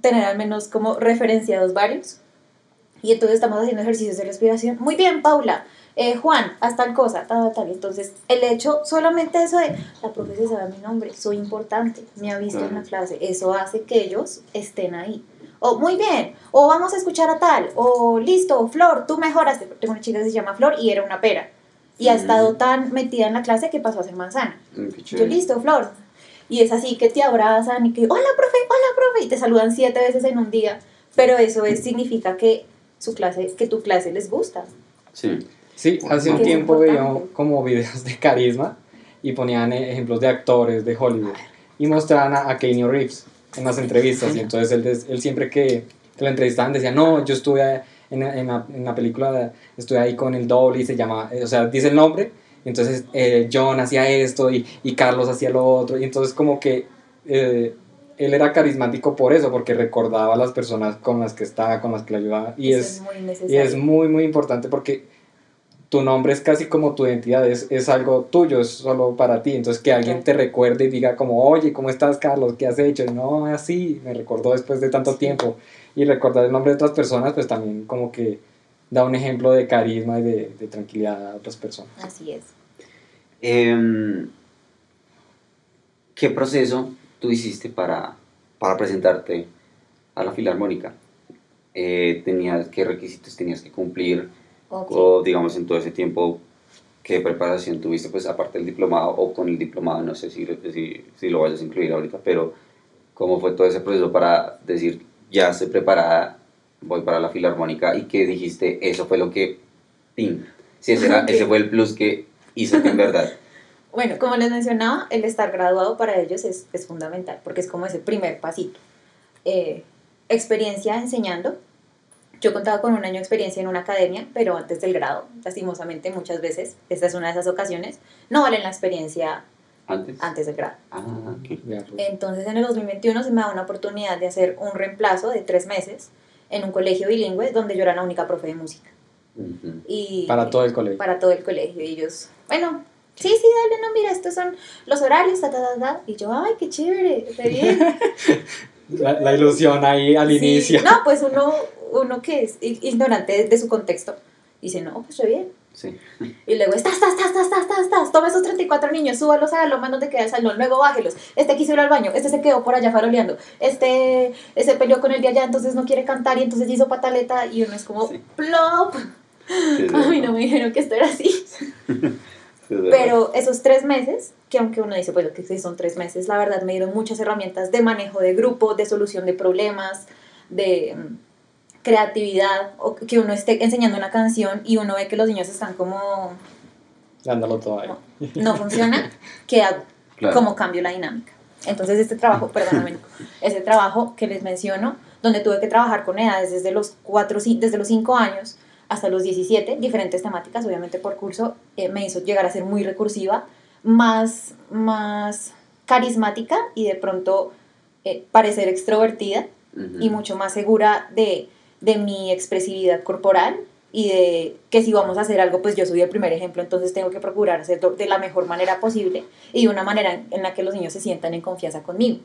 tener al menos como referenciados varios. Y entonces estamos haciendo ejercicios de respiración. Muy bien, Paula. Eh, Juan, haz tal cosa, tal, tal. Entonces, el hecho, solamente eso de, la profe se sabe mi nombre, soy importante, me ha visto en la clase, eso hace que ellos estén ahí. O muy bien, o vamos a escuchar a tal, o listo, Flor, tú mejoraste. Tengo una chica que se llama Flor y era una pera. Y ha estado tan metida en la clase que pasó a ser manzana. Mm, Yo, listo, Flor. Y es así que te abrazan y que, hola, profe, hola, profe, y te saludan siete veces en un día. Pero eso es, significa que su clase, que tu clase les gusta. Sí. Sí, hace un tiempo veía como videos de carisma y ponían ejemplos de actores de Hollywood y mostraban a, a Keanu Reeves en las entrevistas y entonces él, él siempre que, que lo entrevistaban decía, no, yo estuve en, en, la, en la película, estuve ahí con el doble y se llama, eh, o sea, dice el nombre, entonces eh, John hacía esto y, y Carlos hacía lo otro y entonces como que eh, él era carismático por eso, porque recordaba a las personas con las que estaba, con las que le ayudaba y Eso es... es muy Y es muy, muy importante porque tu nombre es casi como tu identidad, es, es algo tuyo, es solo para ti. Entonces, que alguien te recuerde y diga como, oye, ¿cómo estás, Carlos? ¿Qué has hecho? Y no, así, me recordó después de tanto tiempo. Y recordar el nombre de otras personas, pues también como que da un ejemplo de carisma y de, de tranquilidad a otras personas. Así es. Em, ¿Qué proceso tú hiciste para, para presentarte a la Filarmónica? Eh, tenías, ¿Qué requisitos tenías que cumplir? O digamos en todo ese tiempo, ¿qué preparación tuviste? Pues aparte del diplomado o con el diplomado, no sé si, si, si lo vayas a incluir ahorita, pero ¿cómo fue todo ese proceso para decir, ya estoy preparada, voy para la Filarmónica y que dijiste, eso fue lo que, ¡pim! Sí, ese, era, ese fue el plus que hizo que en verdad... Bueno, como les mencionaba, el estar graduado para ellos es, es fundamental, porque es como ese primer pasito. Eh, experiencia enseñando. Yo contaba con un año de experiencia en una academia, pero antes del grado, lastimosamente muchas veces, esta es una de esas ocasiones, no valen la experiencia ¿Antes? antes del grado. Ah, ok. Ya, pues. Entonces en el 2021 se me da una oportunidad de hacer un reemplazo de tres meses en un colegio bilingüe donde yo era la única profe de música. Ujú. Y Para todo el colegio. para todo el colegio. Y ellos, bueno, sí, sí, dale, no, mira, estos son los horarios, ta, ta, ta, ta. Y yo, ay, qué chévere, está bien. La, la ilusión ahí al Sí, inicio. No, pues uno, uno que es ignorante de, de su contexto, dice, no, pues está bien. Sí. Y luego, estás, estás, estás, estás, estás, estás, toma esos 34 niños, súbalos a lo más donde queda el salón, luego bájelos. Este quiso ir al baño, este se quedó por allá faroleando, este se peleó con el de allá, entonces no quiere cantar y entonces hizo pataleta y uno es como, Sí. plop. A mí no me dijeron que esto era así. Sí, es verdad. Pero esos tres meses, que aunque uno dice, pues lo que sí son tres meses, la verdad me dieron muchas herramientas de manejo de grupo, de solución de problemas, de mm, creatividad, o que uno esté enseñando una canción y uno ve que los niños están como, Dándolo todo ahí. no funciona, ¿qué hago? Claro. ¿Cómo cambio la dinámica? Entonces este trabajo, perdóname, ese trabajo que les menciono, donde tuve que trabajar con edades desde los, cuatro, desde los 5 años hasta los 17, diferentes temáticas, obviamente por curso, eh, me hizo llegar a ser muy recursiva, más, más carismática y de pronto eh, parecer extrovertida Ujú. y mucho más segura de, de mi expresividad corporal y de que si vamos a hacer algo, pues yo soy el primer ejemplo, entonces tengo que procurar hacerlo de la mejor manera posible y de una manera en la que los niños se sientan en confianza conmigo.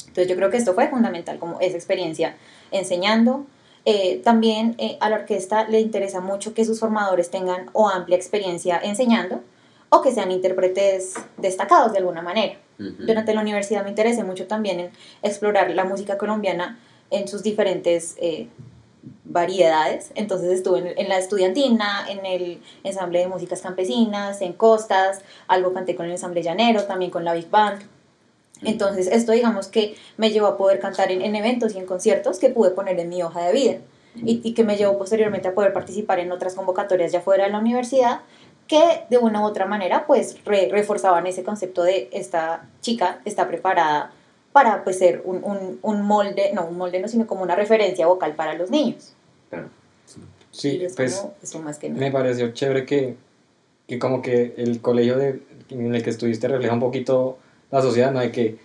Entonces yo creo que esto fue fundamental, como esa experiencia enseñando. Eh, también eh, a la orquesta le interesa mucho que sus formadores tengan o amplia experiencia enseñando o que sean intérpretes destacados de alguna manera Ujú. durante la universidad me interesé mucho también en explorar la música colombiana en sus diferentes eh, variedades. Entonces estuve en, en la estudiantina, en el ensamble de músicas campesinas, en Costas, algo canté con el ensamble llanero, también con la Big Band. Entonces esto digamos que me llevó a poder cantar en, en eventos y en conciertos que pude poner en mi hoja de vida y, y que me llevó posteriormente a poder participar en otras convocatorias ya fuera de la universidad que de una u otra manera pues re- reforzaban ese concepto de esta chica está preparada para pues ser un, un, un molde, no un molde no, sino como una referencia vocal para los niños. Claro. Sí, es pues como eso más que nada. me pareció chévere que, que como que el colegio de, en el que estuviste refleja un poquito la sociedad, ¿no? De que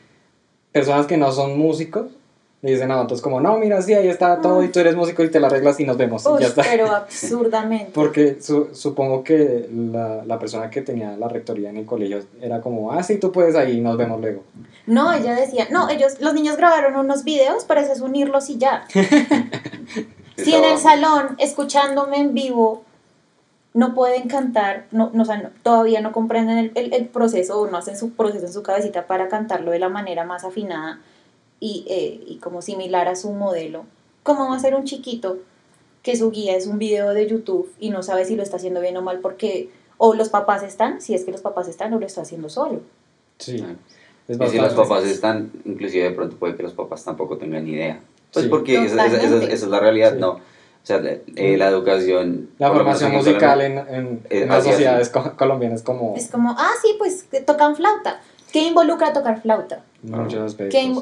personas que no son músicos le dicen a otros como, no, mira, sí, ahí está todo y tú eres músico y te la arreglas y nos vemos. y ya está. pero absurdamente. Porque su- supongo que la, la persona que tenía la rectoría en el colegio era como, ah, sí, tú puedes ahí, nos vemos luego. No, ella decía, no, ellos, los niños grabaron unos videos, para unirlos y ya. Si en el salón, escuchándome en vivo, no pueden cantar, no, no, o sea, no- todavía no comprenden el, el- el proceso o no hacen su proceso en su cabecita para cantarlo de la manera más afinada y, eh, y como similar a su modelo, ¿cómo va a ser un chiquito que su guía es un video de YouTube y no sabe si lo está haciendo bien o mal porque o los papás están, si es que los papás están o lo está haciendo solo? Sí. Claro. Es Y si los papás están, inclusive de pronto puede que los papás tampoco tengan ni idea. Pues Sí. porque esa, esa- esa- Totalmente. esa es la realidad, Sí. ¿no? O sea, la, eh, la educación... La formación en musical Colombia, en, en, Eh, en las así, así. sociedades co- colombianas como Es como, ah, sí, pues tocan flauta. ¿Qué involucra tocar flauta? muchos ¿Qué,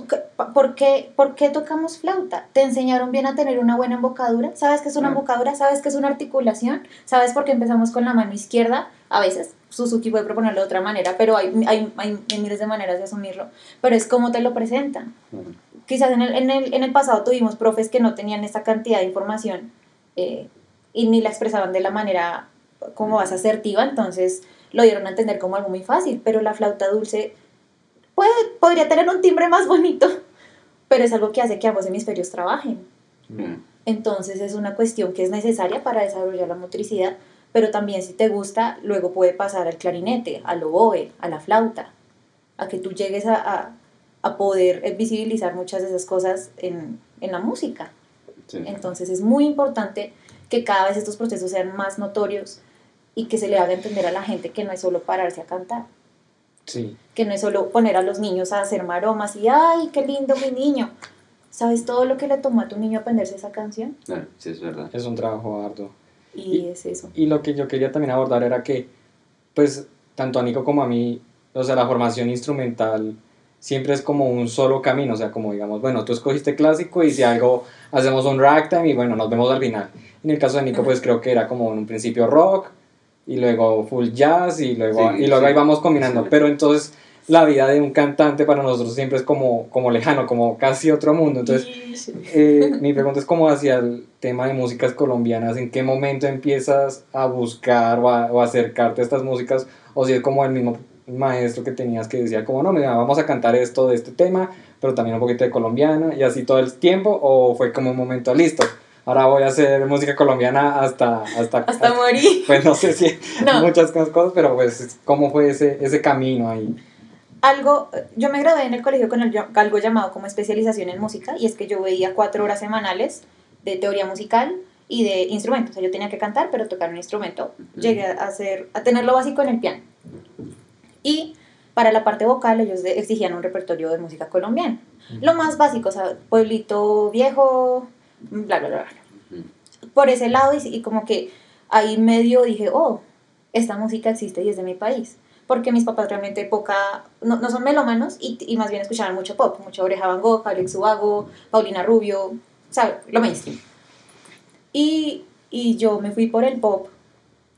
por, qué, por qué tocamos flauta? ¿Te enseñaron bien a tener una buena embocadura? ¿Sabes qué es una Ah. embocadura? ¿Sabes qué es una articulación? ¿Sabes por qué empezamos con la mano izquierda? A veces, Suzuki puede proponerlo de otra manera, pero hay, hay, hay miles de maneras de asumirlo. Pero es como te lo presentan. Ujú. Quizás en el, en el, en el pasado tuvimos profes que no tenían esta cantidad de información eh, y ni la expresaban de la manera como más asertiva, entonces lo dieron a entender como algo muy fácil, pero la flauta dulce puede, podría tener un timbre más bonito, pero es algo que hace que ambos hemisferios trabajen. Entonces es una cuestión que es necesaria para desarrollar la motricidad, pero también si te gusta, luego puede pasar al clarinete, al oboe, a la flauta, a que tú llegues a, a, a poder visibilizar muchas de esas cosas en, en la música. Entonces es muy importante que cada vez estos procesos sean más notorios y que se le haga entender a la gente que no es solo pararse a cantar. Sí. Que no es solo poner a los niños a hacer maromas y ¡ay, qué lindo mi niño! ¿Sabes todo lo que le tomó a tu niño aprenderse esa canción? Claro, sí, es verdad. Es un trabajo arduo. Y, es eso. Y lo que yo quería también abordar era que, pues, tanto a Nico como a mí, o sea, la formación instrumental siempre es como un solo camino, o sea, como digamos, bueno, tú escogiste clásico y si algo hacemos un ragtime y bueno, nos vemos al final. En el caso de Nico, pues creo que era como en un principio rock y luego full jazz y luego, y luego ahí vamos combinando, pero entonces la vida de un cantante para nosotros siempre es como, como lejano, como casi otro mundo. Entonces, eh, mi pregunta es como hacia el tema de músicas colombianas, ¿en qué momento empiezas a buscar o a, acercarte a estas músicas? O si es como el mismo maestro que tenías que decía como, no, mira, vamos a cantar esto de este tema, pero también un poquito de colombiana y así todo el tiempo, o fue como un momento listo. Ahora voy a hacer música colombiana hasta... Hasta, hasta, morir. Pues no sé si muchas cosas, pero pues cómo fue ese, ese camino ahí algo, yo me gradué en el colegio con algo llamado como especialización en música y es que yo veía cuatro horas semanales de teoría musical y de instrumentos. O sea, yo tenía que cantar, pero tocar un instrumento. Llegué a, hacer, a tener lo básico en el piano. Y para la parte vocal ellos exigían un repertorio de música colombiana. Lo más básico, o sea, pueblito viejo, bla, bla, bla. Por ese lado y, y como que ahí medio dije, oh, esta música existe y es de mi país porque mis papás realmente poca, no, no son melómanos y, y, más bien escuchaban mucho pop, mucho Oreja Van Gogh, Alex Ubago, Paulina Rubio, ¿sabes? Lo mainstream. Y, y yo me fui por el pop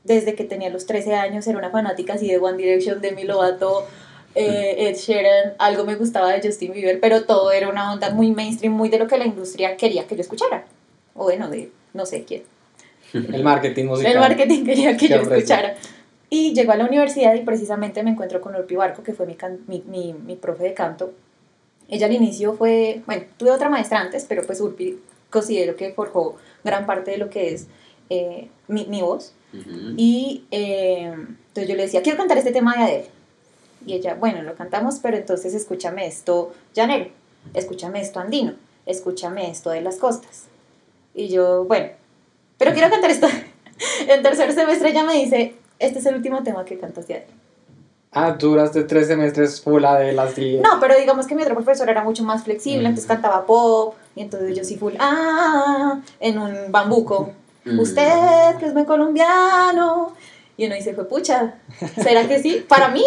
desde que tenía los 13 años, era una fanática así de One Direction, de Demi Lovato, eh, Ed Sheeran, algo me gustaba de Justin Bieber, pero todo era una onda muy mainstream, muy de lo que la industria quería que yo escuchara. O bueno, de no sé quién. El marketing musical. El marketing quería que yo escuchara. Y llego a la universidad y precisamente me encuentro con Urpi Barco, que fue mi, mi, mi, profe de canto. Ella al inicio fue, bueno, tuve otra maestra antes, pero pues Urpi considero que forjó gran parte de lo que es eh, mi, voz. Y eh, entonces yo le decía, quiero cantar este tema de Adele. Y ella, bueno, lo cantamos, pero entonces escúchame esto llanero, escúchame esto andino, escúchame esto de las costas. Y yo, bueno, pero quiero cantar esto. en tercer semestre ella me dice, este es el último tema que cantas de Ah, tú duraste tres semestres full de las No, pero digamos que mi otro profesor era mucho más flexible, entonces cantaba pop, y entonces yo sí full, ah, en un bambuco. Usted, que es muy colombiano. Y uno dice, fue pucha, ¿será que sí? Para mí,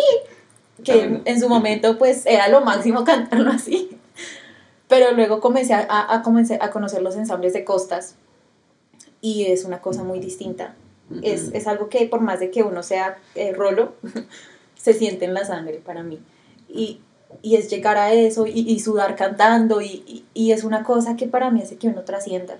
que en su momento pues era lo máximo cantarlo así. Pero luego comencé a, a, a conocer los ensambles de costas y es una cosa muy distinta es, es, algo que por más de que uno sea eh, rolo, se siente en la sangre para mí. Y, y es llegar a eso y, y sudar cantando y, y, es una cosa que para mí hace que uno trascienda.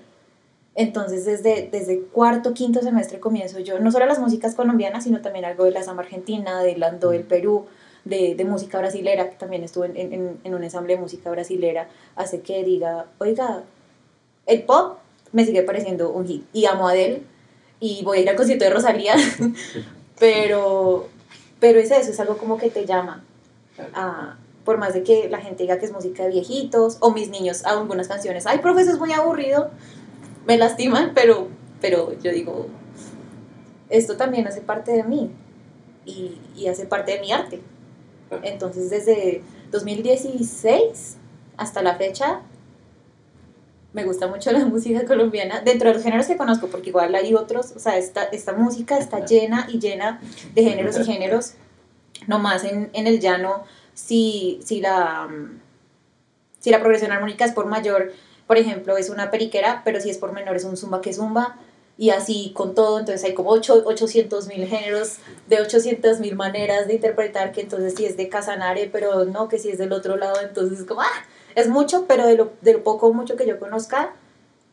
Entonces desde, desde cuarto, quinto semestre comienzo yo, no solo las músicas colombianas, sino también algo de la samba argentina, de Lando del Perú, de, de, música brasilera, que también estuve en, en, en un ensamble de música brasilera, hace que diga, oiga, el pop me sigue pareciendo un hit. Y amo a Adele, y voy a ir al concierto de Rosalía, pero, pero es eso, es algo como que te llama. por más de que la gente diga que es música de viejitos, o mis niños a algunas canciones, ay, profesor, es muy aburrido, me lastiman, pero, pero yo digo, esto también hace parte de mí y, y hace parte de mi arte. Entonces, desde 2016 hasta la fecha, me gusta mucho la música colombiana, dentro de los géneros que conozco, porque igual hay otros, o sea, esta, esta música está llena y llena de géneros y géneros, nomás en, en el llano, si, si, la, si la progresión armónica es por mayor, por ejemplo, es una periquera, pero si es por menor es un zumba que zumba, y así con todo, entonces hay como 800 mil géneros de 800 mil maneras de interpretar, que entonces si es de Casanare, pero no, que si es del otro lado, entonces como, ¡ah! Es mucho, pero de lo, de lo poco mucho que yo conozca,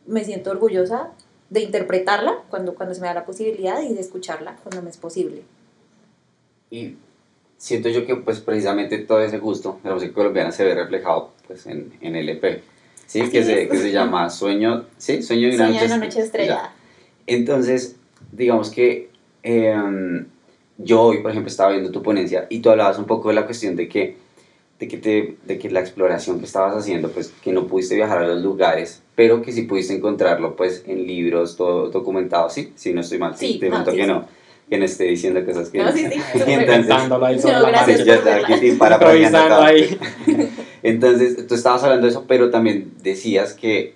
me siento orgullosa de interpretarla cuando, cuando se me da la posibilidad y de escucharla cuando me es posible. Y siento yo que pues precisamente todo ese gusto de la música colombiana se ve reflejado pues en, en el EP. ¿Sí? Así Que se, que se llama Sueño, ¿sí? Sueño de una Sueña noche, una noche estrellada. Entonces, digamos que em, yo hoy, por ejemplo, estaba viendo tu ponencia y tú hablabas un poco de la cuestión de que, de que, te, de que la exploración que estabas haciendo, pues que no pudiste viajar a los lugares, pero que sí pudiste encontrarlo pues en libros, todo documentado, ¿sí? Si no estoy mal, sí, Sí, de no, sí, que sí. no, que no esté diciendo cosas que No, sí, sí. Entonces, ahí No, sobre la gracias Sí, marcha. ya está, aquí sí, parafraseando Improvisando ahí. Entonces, tú estabas hablando de eso, pero también decías que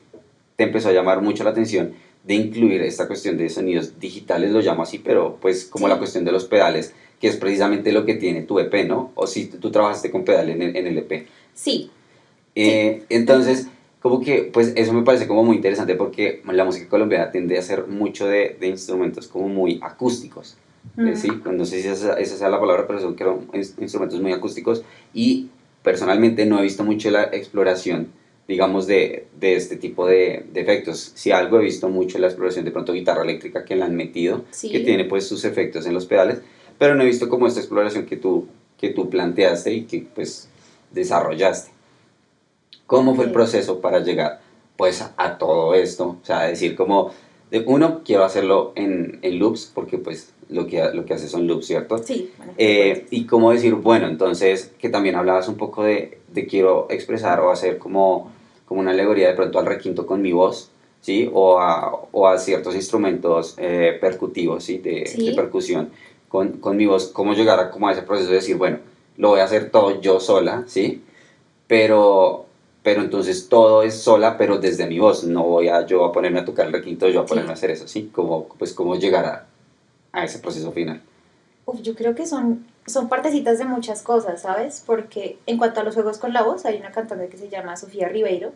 te empezó a llamar mucho la atención de incluir esta cuestión de sonidos digitales, lo llamo así, pero pues como Sí. la cuestión de los pedales, que es precisamente lo que tiene tu EP, ¿no? O si tú trabajaste con pedales en el, en el EP. Sí, Eh, entonces, como que, pues eso me parece como muy interesante porque la música colombiana tiende a ser mucho de, de instrumentos como muy acústicos. Eh, Mm. sí, no sé si esa, esa sea la palabra, pero son creo, ins- instrumentos muy acústicos y personalmente no he visto mucho la exploración, digamos, de, de este tipo de, de efectos. Si algo he visto mucho la exploración de pronto guitarra eléctrica que la han metido, Sí. que tiene pues sus efectos en los pedales, pero no he visto como esta exploración que tú, que tú planteaste y que pues desarrollaste. ¿Cómo fue el proceso para llegar pues a todo esto? O sea, decir como, de uno, quiero hacerlo en, en loops, porque pues lo que, lo que hace son loops, ¿cierto? sí. bueno, Eh, y cómo decir, bueno, entonces, que también hablabas un poco de, de quiero expresar o hacer como, como una alegoría de pronto al requinto con mi voz, ¿sí? O a, o a ciertos instrumentos eh, percutivos, ¿sí? De, Sí. de percusión con, con mi voz, cómo llegar a, como a ese proceso de decir, bueno, lo voy a hacer todo yo sola, ¿sí? Pero, pero entonces todo es sola, pero desde mi voz, no voy a yo a ponerme a tocar el requinto, yo a Sí. ponerme a hacer eso, ¿sí? Como, pues cómo llegar a, a ese proceso final. Uf, yo creo que son, son partecitas de muchas cosas, ¿sabes? Porque en cuanto a los juegos con la voz, hay una cantante que se llama Sofía Ribeiro.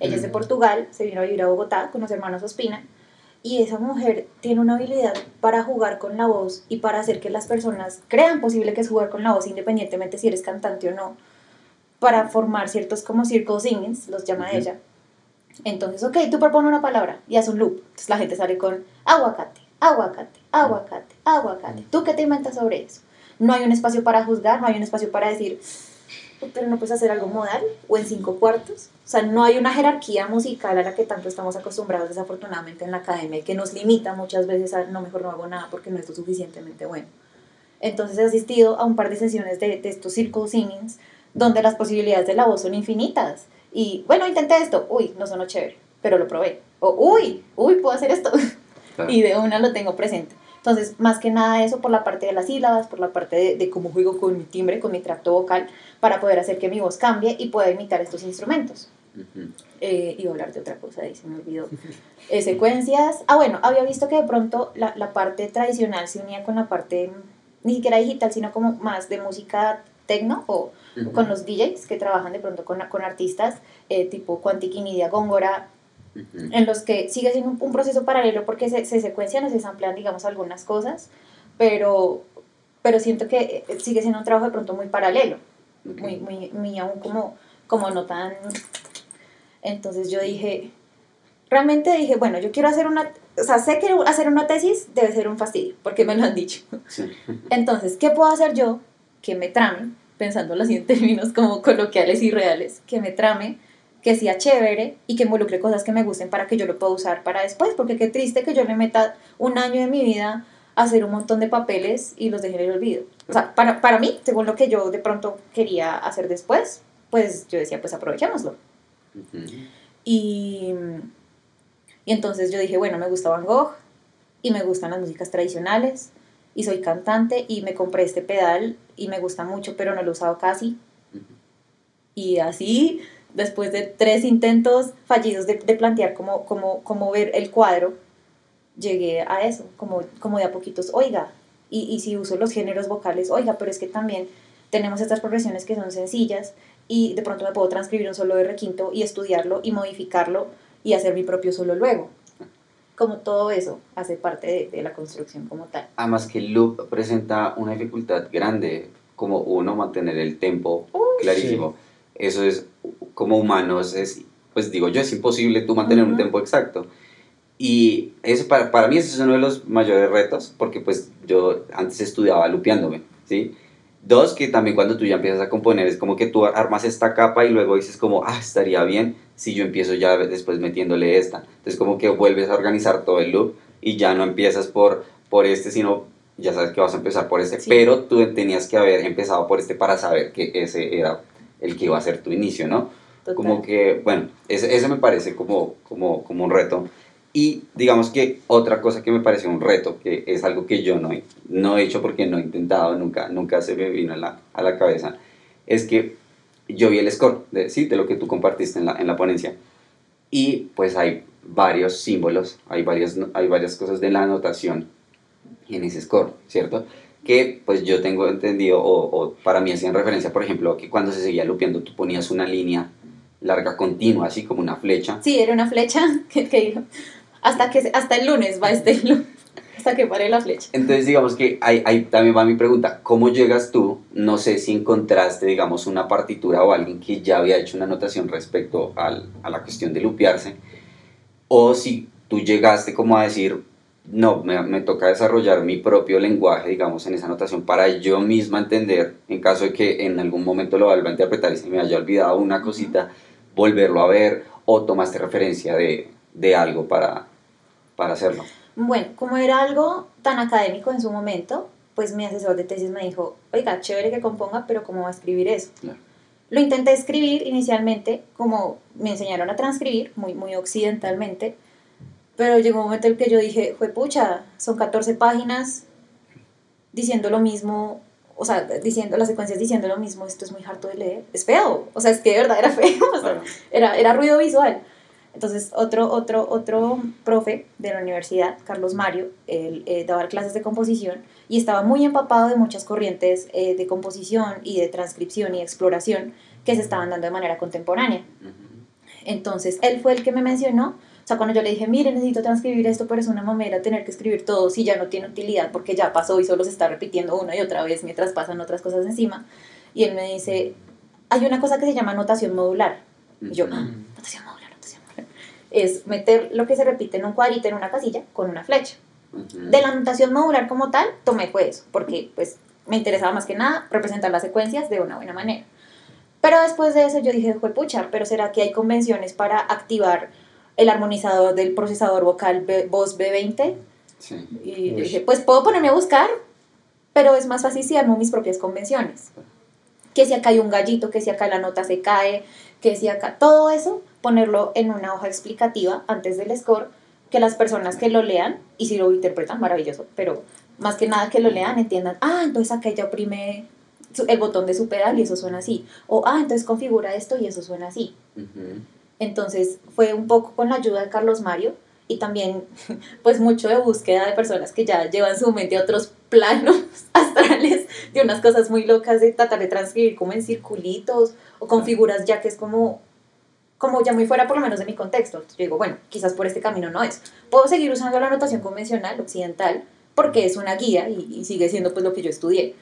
Ella es de Portugal, se vino a vivir a Bogotá con los hermanos Ospina. Y esa mujer tiene una habilidad para jugar con la voz y para hacer que las personas crean posible que es jugar con la voz, independientemente si eres cantante o no, para formar ciertos como circle singings, los llama ella. Entonces, ok, tú propones una palabra y haz un loop. Entonces la gente sale con aguacate, aguacate, aguacate, aguacate. ¿Tú qué te inventas sobre eso? No hay un espacio para juzgar, no hay un espacio para decir, pero no puedes hacer algo modal o en cinco cuartos. O sea, no hay una jerarquía musical a la que tanto estamos acostumbrados desafortunadamente en la academia y que nos limita muchas veces a no, mejor no hago nada porque no es lo suficientemente bueno. Entonces he asistido a un par de sesiones de, de estos circle singings donde las posibilidades de la voz son infinitas. Y bueno, intenté esto, uy, no sonó chévere, pero lo probé. O uy, uy, puedo hacer esto. Claro. y de una lo tengo presente. Entonces, más que nada eso por la parte de las sílabas, por la parte de, de cómo juego con mi timbre, con mi tracto vocal, para poder hacer que mi voz cambie y pueda imitar estos instrumentos. Ujú. Eh, iba a hablar de otra cosa ahí, se me olvidó. Eh, secuencias. Ah, bueno, había visto que de pronto la, la parte tradicional se unía con la parte, ni siquiera digital, sino como más de música tecno o Ujú. con los DJs que trabajan de pronto con, con artistas eh, tipo Quantic y Ujú. en los que sigue siendo un, un proceso paralelo porque se, se secuencian o se samplean, digamos, algunas cosas, pero, pero siento que eh, sigue siendo un trabajo de pronto muy paralelo, muy, muy, muy aún como, como no tan... Entonces yo dije, realmente dije, bueno, yo quiero hacer una, o sea, sé que hacer una tesis debe ser un fastidio, porque me lo han dicho. Sí. Entonces, ¿qué puedo hacer yo que me trame, pensándolo así en términos como coloquiales y reales, que me trame, que sea chévere y que involucre cosas que me gusten para que yo lo pueda usar para después? Porque qué triste que yo le meta un año de mi vida a hacer un montón de papeles y los deje en el olvido. O sea, para, para mí, según lo que yo de pronto quería hacer después, pues yo decía, pues aprovechémoslo. Y, y entonces yo dije, bueno, me gusta Van Gogh y me gustan las músicas tradicionales y soy cantante y me compré este pedal y me gusta mucho, pero no lo he usado casi. Y así, después de tres intentos fallidos de, de plantear cómo, cómo, cómo ver el cuadro, llegué a eso, como, como de a poquitos, oiga, y, y si uso los géneros vocales, oiga, pero es que también tenemos estas progresiones que son sencillas y de pronto me puedo transcribir un solo de requinto y estudiarlo y modificarlo y hacer mi propio solo luego. Como todo eso hace parte de, de la construcción como tal. Además que el loop presenta una dificultad grande, como uno mantener el tempo clarísimo. Eso es, como humanos, es, pues digo yo, es imposible tú mantener un Ujú. tempo exacto. Y eso para, para mí ese es uno de los mayores retos, porque pues yo antes estudiaba lupeándome, ¿sí? Dos, que también cuando tú ya empiezas a componer es como que tú armas esta capa y luego dices como, ah, estaría bien si yo empiezo ya después metiéndole esta. Entonces como que vuelves a organizar todo el loop y ya no empiezas por, por este, sino ya sabes que vas a empezar por este, pero tú tenías que haber empezado por este para saber que ese era el que iba a ser tu inicio, ¿no? Como que, bueno, ese, ese me parece como, como, como un reto. Y digamos que otra cosa que me pareció un reto, que es algo que yo no he, no he hecho porque no he intentado, nunca, nunca se me vino a la, a la cabeza, es que yo vi el score, de, sí, de lo que tú compartiste en la, en la ponencia. Y pues hay varios símbolos, hay varias, hay varias cosas de la anotación en ese score, ¿cierto? Que pues yo tengo entendido, o, o para mí hacían referencia, por ejemplo, que cuando se seguía lupeando tú ponías una línea larga continua, así como una flecha. Sí, era una flecha que, que hasta, que, hasta el lunes va este hasta que pare la flecha. Entonces, digamos que ahí, ahí, también va mi pregunta, ¿cómo llegas tú? No sé si encontraste, digamos, una partitura o alguien que ya había hecho una anotación respecto al, a la cuestión de lupearse, o si tú llegaste como a decir, no, me, me, toca desarrollar mi propio lenguaje, digamos, en esa anotación para yo misma entender, en caso de que en algún momento lo vuelva a interpretar y se me haya olvidado una cosita, volverlo a ver, o tomaste referencia de, de algo para, para hacerlo? Bueno, como era algo tan académico en su momento, pues mi asesor de tesis me dijo, oiga, chévere que componga, pero ¿cómo va a escribir eso? Claro. Lo intenté escribir inicialmente, como me enseñaron a transcribir, muy, muy occidentalmente, pero llegó un momento en el que yo dije, fue pucha, son 14 páginas diciendo lo mismo, o sea, diciendo las secuencias diciendo lo mismo, esto es muy harto de leer, es feo, o sea, es que de verdad era feo, o sea, era, era ruido visual. Entonces, otro, otro, otro profe de la universidad, Carlos Mario, él eh, daba clases de composición y estaba muy empapado de muchas corrientes eh, de composición y de transcripción y exploración que se estaban dando de manera contemporánea. Entonces, él fue el que me mencionó, sea, cuando yo le dije, mire, necesito transcribir esto, pero es una mamera tener que escribir todo si ya no tiene utilidad porque ya pasó y solo se está repitiendo una y otra vez mientras pasan otras cosas encima. Y él me dice, hay una cosa que se llama notación modular. Y yo, ah, notación modular es meter lo que se repite en un cuadrito en una casilla con una flecha. De la notación modular como tal, tomé fue eso, porque pues me interesaba más que nada representar las secuencias de una buena manera. Pero después de eso yo dije, pucha, pero ¿será que hay convenciones para activar el armonizador del procesador vocal voz B20? Sí. Y dije, pues puedo ponerme a buscar, pero es más fácil si armo mis propias convenciones. Que si acá hay un gallito, que si acá la nota se cae, que si acá todo eso ponerlo en una hoja explicativa antes del score, que las personas que lo lean, y si lo interpretan, maravilloso, pero más que nada que lo lean, entiendan, ah, entonces acá ya oprime el botón de su pedal y eso suena así, o ah, entonces configura esto y eso suena así. Entonces fue un poco con la ayuda de Carlos Mario y también pues mucho de búsqueda de personas que ya llevan su mente a otros planos astrales de unas cosas muy locas de tratar de transcribir como en circulitos o con figuras ya que es como como ya muy fuera por lo menos de mi contexto. yo digo, bueno, quizás por este camino no es. Puedo seguir usando la notación convencional, occidental, porque es una guía y, sigue siendo pues lo que yo estudié.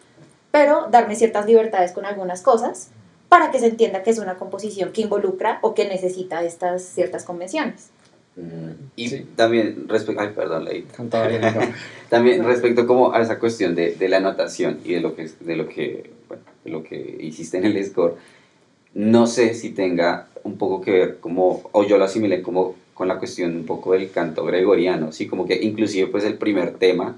Pero darme ciertas libertades con algunas cosas para que se entienda que es una composición que involucra o que necesita estas ciertas convenciones. Mm, y también respecto, ay, perdón, leí. también respecto como a esa cuestión de, de, la notación y de lo que, de lo que, bueno, de lo que hiciste en el score, no sé si tenga un poco que ver como, o yo lo asimilé como con la cuestión un poco del canto gregoriano, sí, como que inclusive pues el primer tema,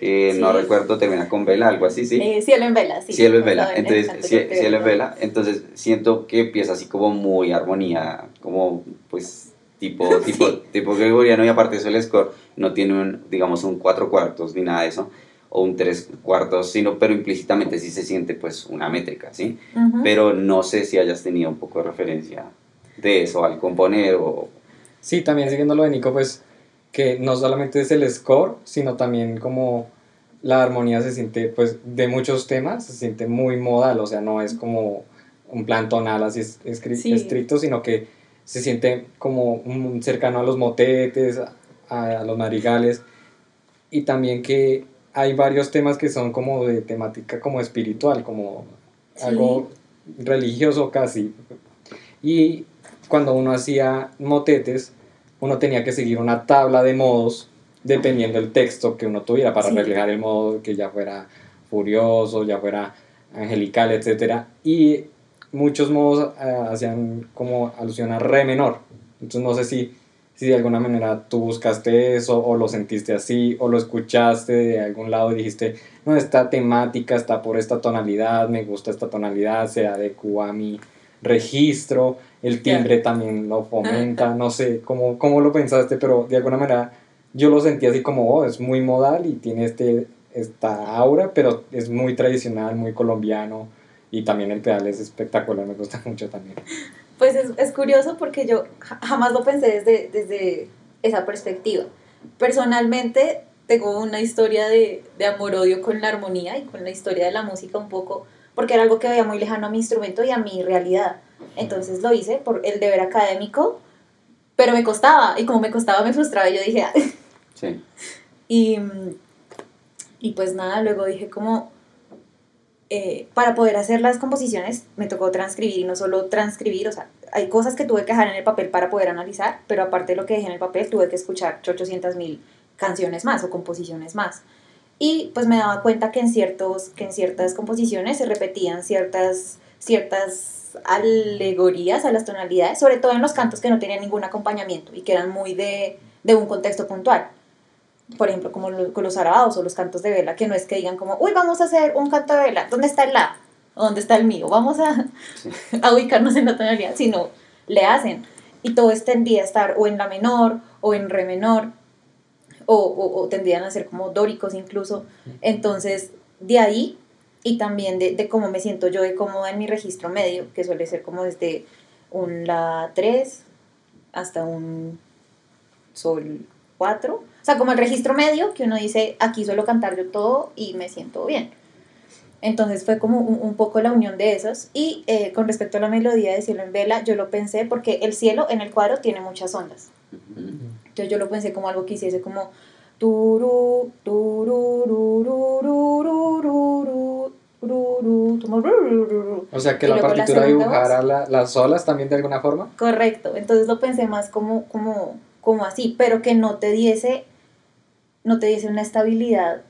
que no recuerdo, termina con vela, algo así, ¿sí? Eh, cielo en vela, sí. Cielo en vela, entonces, cielo en vela, entonces siento que empieza así como muy armonía, como pues tipo, tipo, tipo gregoriano y aparte eso el score no tiene un, digamos, un cuatro cuartos ni nada de eso, o un tres cuartos, sino, pero implícitamente sí se siente pues una métrica, ¿sí? Pero no sé si hayas tenido un poco de referencia de eso al componer o... Sí, también siguiendo lo de Nico, pues que no solamente es el score, sino también como la armonía se siente, pues de muchos temas, se siente muy modal, o sea, no es como un plan tonal así estricto, sino que se siente como cercano a los motetes, a, los madrigales, y también que hay varios temas que son como de temática como espiritual, como algo religioso casi. Y cuando uno hacía motetes, uno tenía que seguir una tabla de modos dependiendo del texto que uno tuviera para reflejar el modo que ya fuera furioso, ya fuera angelical, etc. Y muchos modos eh, hacían como alusión a re menor. Entonces no sé si, si de alguna manera tú buscaste eso o lo sentiste así o lo escuchaste de algún lado y dijiste, no, esta temática está por esta tonalidad, me gusta esta tonalidad, se adecua a mi registro, el timbre también lo fomenta, no sé cómo, cómo lo pensaste, pero de alguna manera yo lo sentí así como, oh, es muy modal y tiene este, esta aura, pero es muy tradicional, muy colombiano y también el pedal es espectacular, me gusta mucho también. Pues es, es curioso porque yo jamás lo pensé desde, desde esa perspectiva. Personalmente tengo una historia de, de amor-odio con la armonía y con la historia de la música un poco, porque era algo que veía muy lejano a mi instrumento y a mi realidad. Entonces lo hice por el deber académico, pero me costaba, y como me costaba me frustraba, y yo dije, Sí. y, y pues nada, luego dije como, eh, para poder hacer las composiciones me tocó transcribir y no solo transcribir, o sea, hay cosas que tuve que dejar en el papel para poder analizar, pero aparte de lo que dejé en el papel tuve que escuchar 800 mil canciones más o composiciones más. Y pues me daba cuenta que en, ciertos, que en ciertas composiciones se repetían ciertas, ciertas alegorías a las tonalidades, sobre todo en los cantos que no tenían ningún acompañamiento y que eran muy de, de un contexto puntual por ejemplo, como lo- con los arabados o los cantos de vela, que no es que digan como, uy, vamos a hacer un canto de vela, ¿dónde está el la? ¿O ¿Dónde está el mío? Vamos a, a ubicarnos en la tonalidad, sino le hacen. Y todo es tendría a estar o en la menor o en re menor, o, o, o tendrían a ser como dóricos incluso. Entonces, de ahí, y también de, de cómo me siento yo de cómoda en mi registro medio, que suele ser como desde un la 3 hasta un sol 4. O sea, como el registro medio, que uno dice, aquí suelo cantar yo todo y me siento bien. Entonces fue como un, poco la unión de esos. Y eh, con respecto a la melodía de Cielo en Vela, yo lo pensé porque el cielo en el cuadro tiene muchas ondas. Entonces yo lo pensé como algo que hiciese como turu, turu, ru, ru, ru, ru, ru, ru, ru, ru, como ru, ru, ru, ru. O sea, que Y la luego la partitura segunda dibujara la- las olas también de alguna forma. Correcto, entonces lo pensé más como, como, como así, pero que no te diese, no te diese una estabilidad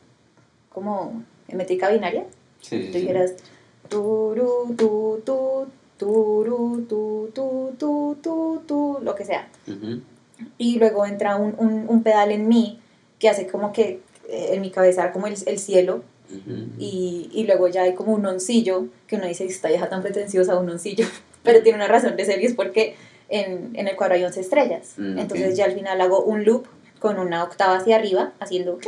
como en métrica binaria. Sí, sí, Tú sí. dijeras tu, tu, tu, tu, tu, tu, tu, lo que sea. Ujú. Y luego entra un, un, un pedal en mí que hace como que eh, en mi cabeza como el, el cielo -huh. y, y, luego ya hay como un oncillo, que uno dice, esta vieja tan pretenciosa, un oncillo, pero tiene una razón de ser y es porque en, en el cuadro hay 11 estrellas. Uh -huh. Entonces ya al final hago un loop con una octava hacia arriba, haciendo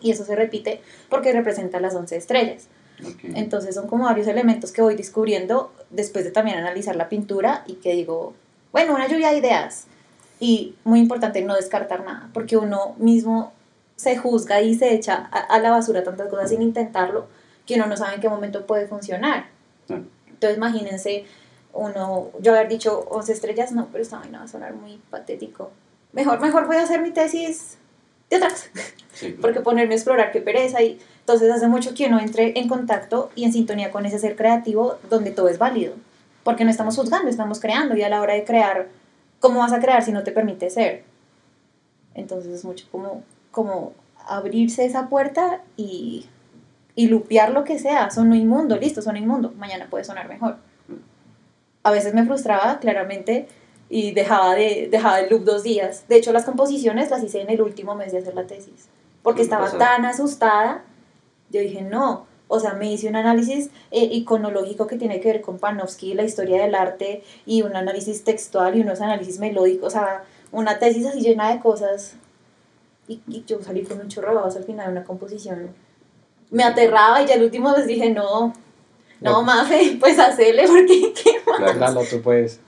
y eso se repite porque representa las 11 estrellas. Okay. Entonces son como varios elementos que voy descubriendo después de también analizar la pintura y que digo, bueno, una lluvia de ideas. Y muy importante no descartar nada, porque uno mismo se juzga y se echa a, a la basura tantas cosas sin intentarlo que uno no sabe en qué momento puede funcionar. Entonces imagínense uno, yo haber dicho 11 estrellas, no, pero esta vaina va a sonar muy patético. Mejor, mejor voy a hacer mi tesis de otra cosa Sí, porque ponerme a explorar qué pereza y entonces hace mucho que uno entre en contacto y en sintonía con ese ser creativo donde todo es válido, porque no estamos juzgando, estamos creando y a la hora de crear, ¿cómo vas a crear si no te permite ser? Entonces es mucho como, como abrirse esa puerta y, y lupear lo que sea, sonó inmundo, listo, sonó inmundo, mañana puede sonar mejor. A veces me frustraba claramente y dejaba, de, dejaba el loop dos días. De hecho, las composiciones las hice en el último mes de hacer la tesis, porque ¿Qué estaba pasó? tan asustada. Yo dije, no, o sea, me hice un análisis eh, iconológico que tiene que ver con Panofsky, la historia del arte, y un análisis textual y unos análisis melódicos, o sea, una tesis así llena de cosas. Y, y yo salí con un chorro de babas al final de una composición. Me aterraba y ya el último vez dije, no, no, No. mafe, pues hacele porque qué Claro. Lalo, tú puedes.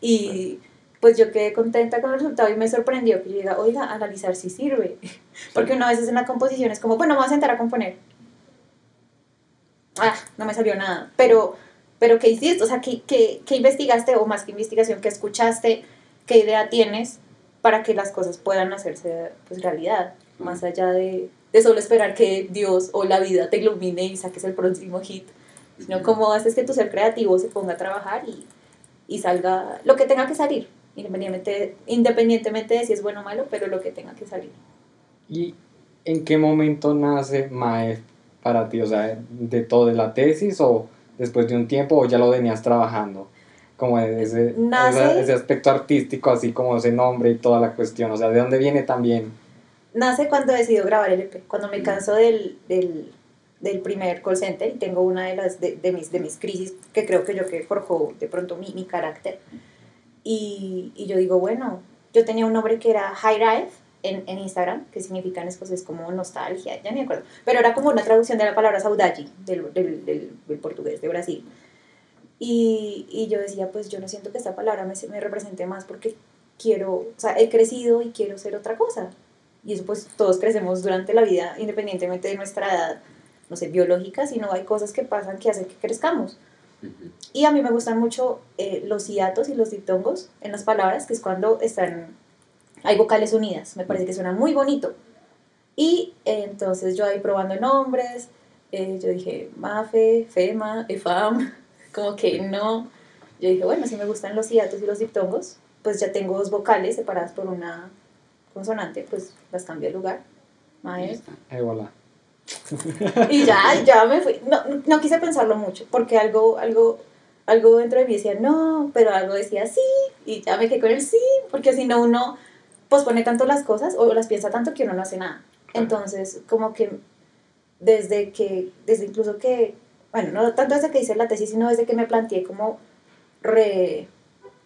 y pues yo quedé contenta con el resultado y me sorprendió que yo diga, oiga, analizar sí sirve. Porque una vez en la composición es como, bueno, me voy a sentar a componer. Ah, no me salió nada. Pero, pero ¿qué hiciste? O sea, ¿qué, qué, qué investigaste? O más que investigación, ¿qué escuchaste? ¿Qué idea tienes para que las cosas puedan hacerse pues, realidad? Más allá de, de solo esperar que Dios o la vida te ilumine y saques el próximo hit. Sino cómo haces que tu ser creativo se ponga a trabajar y, y salga lo que tenga que salir, independientemente, independientemente de si es bueno o malo, pero lo que tenga que salir. ¿Y en qué momento nace Mae para ti? O sea, de todo, de la tesis o después de un tiempo o ya lo venías trabajando? Como ese, Nace- ese aspecto artístico, así como ese nombre y toda la cuestión. O sea, ¿de dónde viene también? Nace cuando decido grabar el EP, cuando me canso del, del, del primer call center y tengo una de las de, de mis, de mis crisis que creo que yo que forjó de pronto mi, mi carácter. Y, y yo digo, bueno, yo tenía un nombre que era High Life en, en Instagram, que significa en escocés como nostalgia, ya ni me acuerdo, pero era como una traducción de la palabra saudade del, del, del, del portugués de Brasil. Y, y yo decía, pues yo no siento que esta palabra me, me represente más porque quiero, o sea, he crecido y quiero ser otra cosa. Y eso pues todos crecemos durante la vida, independientemente de nuestra edad, no sé, biológica, sino hay cosas que pasan que hacen que crezcamos. Y a mí me gustan mucho eh, los hiatos y los diptongos en las palabras, que es cuando están, hay vocales unidas, me parece que suena muy bonito. Y eh, entonces yo ahí probando nombres, eh, yo dije Mafe, Fema, Efam, como que no. Yo dije, bueno, si me gustan los hiatos y los diptongos, pues ya tengo dos vocales separadas por una consonante, pues las cambio de lugar. Maes. Voilà. Y ya, ya me fui. No, no quise pensarlo mucho, porque algo, algo, algo dentro de mí decía no, pero algo decía sí, y ya me quedé con el sí, porque si no uno pospone tanto las cosas o las piensa tanto que uno no hace nada. Entonces, como que desde que, desde incluso que, bueno, no tanto desde que hice la tesis, sino desde que me planteé como re,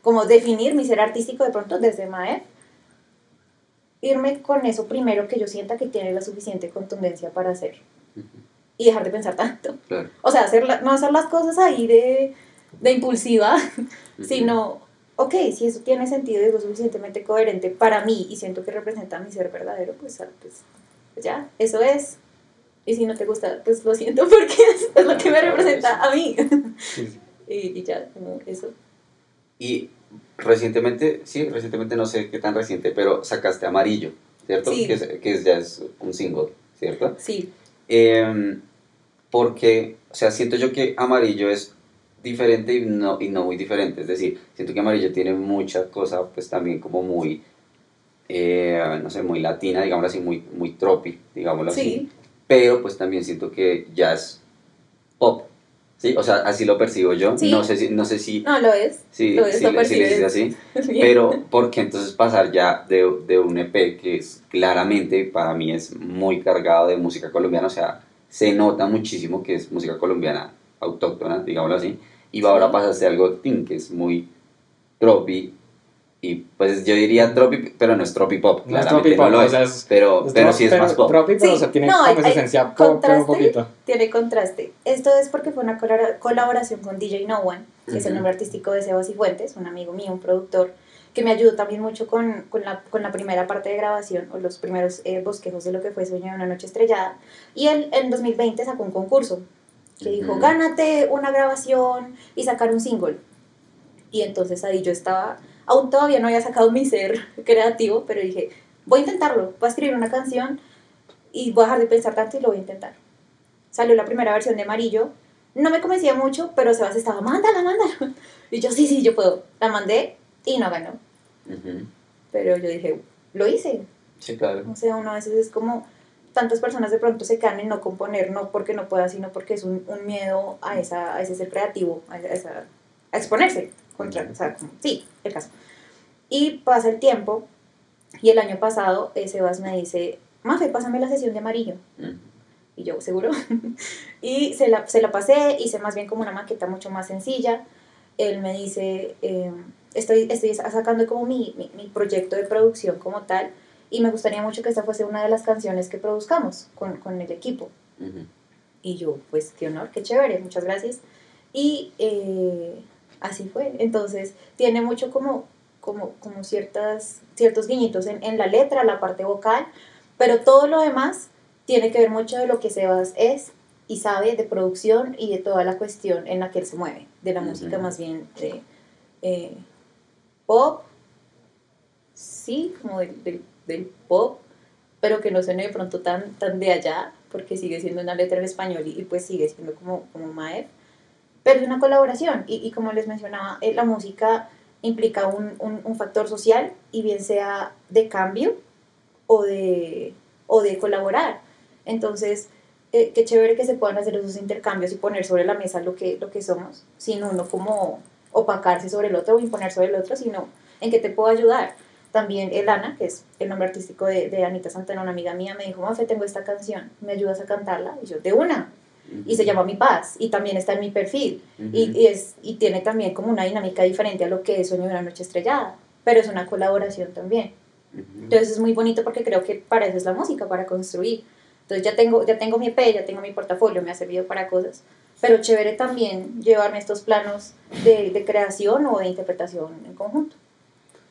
como definir mi ser artístico de pronto desde MAE, irme con eso primero que yo sienta que tiene la suficiente contundencia para hacer y dejar de pensar tanto. Claro. O sea, hacer la- no hacer las cosas ahí de, de impulsiva, sino, ok, si eso tiene sentido y es lo suficientemente coherente para mí y siento que representa mi ser verdadero, pues, ah, pues, pues ya, eso es. Y si no te gusta, pues lo siento porque es, es lo que me representa a mí. Sí, sí. y, y ya, como eso. Y recientemente, sí, recientemente no sé qué tan reciente, pero sacaste Amarillo, ¿cierto? Sí. Que, es, que es- ya es un single, ¿cierto? Sí, Em, porque, o sea, siento yo que Amarillo es diferente y no, y no muy diferente. Es decir, siento que Amarillo tiene mucha cosa, pues también como muy, eh, no sé, muy latina, digámoslo así, muy, muy tropi, digámoslo así. Sí, Pero pues también siento que ya es pop, ¿sí? O sea, así lo percibo yo. Sí. No sé si, no sé si, no lo es. si, lo es, si lo si le dices percibes. así. Bien. Pero, ¿por qué entonces pasar ya de, de un EP que es claramente, para mí, es muy cargado de música colombiana? O sea, se nota muchísimo que es música colombiana autóctona, digámoslo así. Y Sí. ahora pasaste algo que es muy tropi. Y pues yo diría tropi, pero no es tropi pop, No es claramente tropi pop, no lo o es. sea, es- pero, Es pero sí es pero- más pop. tropi, pero Sí, o sea, tiene no, como hay- esencia pop, pero un contraste. poquito. tiene contraste. Esto es porque fue una colaboración con DJ No One, que es el nombre artístico de Sebas Cifuentes, un amigo mío, un productor, que me ayudó también mucho con, con, la, con la primera parte de grabación, o los primeros eh, bosquejos de lo que fue Sueño de una noche estrellada. Y él en 2020 sacó un concurso que dijo, gánate una grabación y sacar un single. Y entonces ahí yo estaba, aún todavía no había sacado mi ser creativo, pero dije, voy a intentarlo, voy a escribir una canción y voy a dejar de pensar tanto y lo voy a intentar. Salió la primera versión de Amarillo, no me convencía mucho, pero Sebas estaba, mándala, mándala. Y yo, sí, sí, yo puedo. La mandé y no ganó. Ujú. Pero yo dije, lo hice. Sí, claro. O sea, uno a veces es como, tantas personas de pronto se caen en no componer, no porque no pueda, sino porque es un, un miedo a, esa, a ese ser creativo, a, esa- a exponerse contra, o sea, como- sí, el caso. Y pasa el tiempo, y el año pasado eh, Sebas me dice, Mafe, pásame la sesión de amarillo. Ujú. Y yo, ¿seguro? y se la, se la pasé, hice más bien como una maqueta mucho más sencilla. Él me dice, eh, estoy, estoy sacando como mi, mi, mi proyecto de producción como tal, y me gustaría mucho que esta fuese una de las canciones que produzcamos con, con el equipo. Y yo, pues qué honor, qué chévere, muchas gracias. Y eh, así fue. Entonces, tiene mucho como, como, como ciertas, ciertos guiñitos en, en la letra, la parte vocal, pero todo lo demás tiene que ver mucho de lo que Sebas es y sabe de producción y de toda la cuestión en la que él se mueve, de la música más bien de eh, pop, sí, como del, del, del pop, pero que no suene de pronto tan, tan de allá, porque sigue siendo una letra en español y, y pues sigue siendo como, como Maef, pero es una colaboración y, y como les mencionaba, eh, la música implica un, un, factor social y bien sea de cambio o de, o de colaborar. Entonces, eh, qué chévere que se puedan hacer esos intercambios y poner sobre la mesa lo que, lo que somos, sin uno como opacarse sobre el otro o imponer sobre el otro, sino en qué te puedo ayudar. También Elana, que es el nombre artístico de, de Anita Santana, una amiga mía, me dijo, Mafe, tengo esta canción, ¿me ayudas a cantarla? Y yo, de una. Y se llama Mi Paz, y también está en mi perfil. y, y, es, y tiene también como una dinámica diferente a lo que es Sueño de una noche estrellada, pero es una colaboración también. Entonces es muy bonito porque creo que para eso es la música, para construir. Entonces ya tengo, ya tengo mi EP, ya tengo mi portafolio, me ha servido para cosas. Pero chévere también llevarme estos planos de, de creación o de interpretación en conjunto.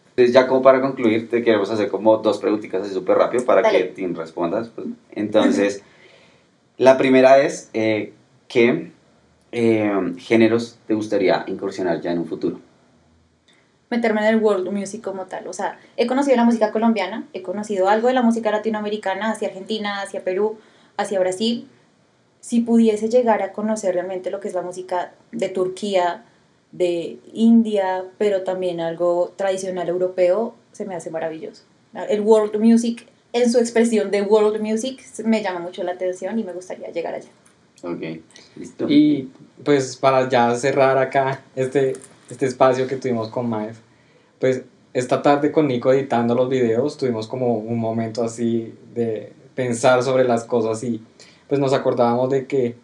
Entonces ya como para concluir, te queremos hacer como dos preguntitas así súper rápido para Dale. que Tim respondas. pues. Entonces, la primera es, eh, ¿qué eh, géneros te gustaría incursionar ya en un futuro? meterme en el world music como tal. O sea, he conocido la música colombiana, he conocido algo de la música latinoamericana hacia Argentina, hacia Perú, hacia Brasil. Si pudiese llegar a conocer realmente lo que es la música de Turquía, de India, pero también algo tradicional europeo, se me hace maravilloso. El world music, en su expresión de world music, me llama mucho la atención y me gustaría llegar allá. Ok, listo. Y pues para ya cerrar acá este, este espacio que tuvimos con Maef, pues esta tarde con Nico editando los videos tuvimos como un momento así de pensar sobre las cosas y pues nos acordábamos de que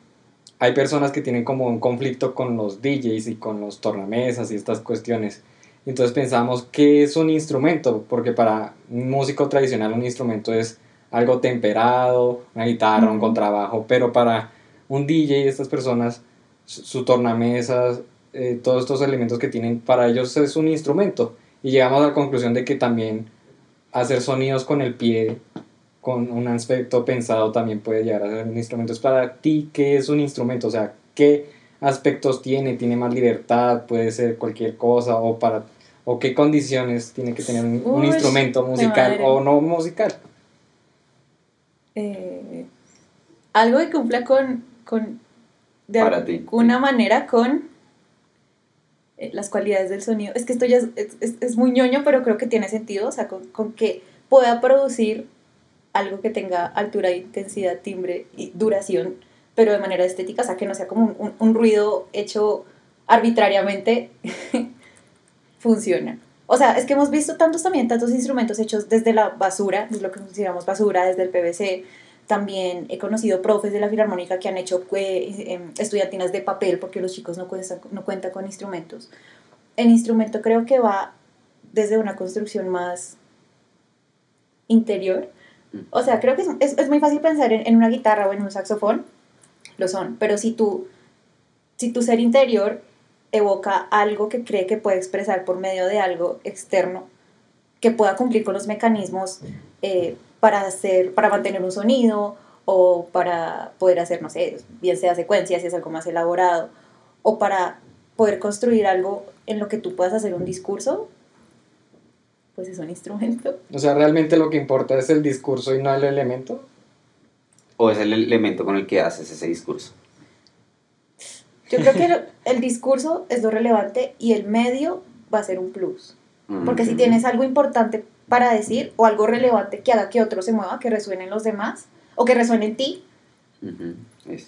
hay personas que tienen como un conflicto con los DJs y con los tornamesas y estas cuestiones. Entonces pensamos, ¿qué es un instrumento? Porque para un músico tradicional un instrumento es algo temperado, una guitarra, un contrabajo, pero para un DJ, estas personas, su, su tornamesas, eh, todos estos elementos que tienen, para ellos es un instrumento. Y llegamos a la conclusión de que también hacer sonidos con el pie, con un aspecto pensado, también puede llegar a ser un instrumento. Es para ti, ¿qué es un instrumento? O sea, ¿qué aspectos tiene? ¿Tiene más libertad? ¿Puede ser cualquier cosa? ¿O, para, o qué condiciones tiene que tener un, Uy, instrumento musical o no musical? eh, algo que cumpla con, con de Para ti. alguna manera con eh, las cualidades del sonido. Es que esto ya es, es- es- es muy ñoño, pero creo que tiene sentido, o sea, con, con que pueda producir algo que tenga altura, intensidad, timbre y duración, pero de manera estética, o sea, que no sea como un, un- un ruido hecho arbitrariamente, funciona. O sea, es que hemos visto tantos también, tantos instrumentos hechos desde la basura, desde lo que consideramos basura, desde el PVC. También he conocido profes de la filarmónica que han hecho eh, em, estudiantinas de papel porque los chicos no, cuentan, no cuentan con instrumentos. El instrumento creo que va desde una construcción más interior. O sea, creo que es, es, es muy fácil pensar en, en una guitarra o en un saxofón, lo son, pero si tú, si tu ser interior evoca algo que cree que puede expresar por medio de algo externo, que pueda cumplir con los mecanismos eh, para, hacer, para mantener un sonido o para poder hacer, no sé, bien sea secuencias, si es algo más elaborado, o para poder construir algo en lo que tú puedas hacer un discurso, pues es un instrumento. O sea, realmente lo que importa es el discurso y no el elemento. ¿O es el elemento con el que haces ese discurso? Yo creo que el, discurso es lo relevante y el medio va a ser un plus. Porque si tienes algo importante para decir o algo relevante que haga que otro se mueva, que resuene en los demás o que resuene en ti, es-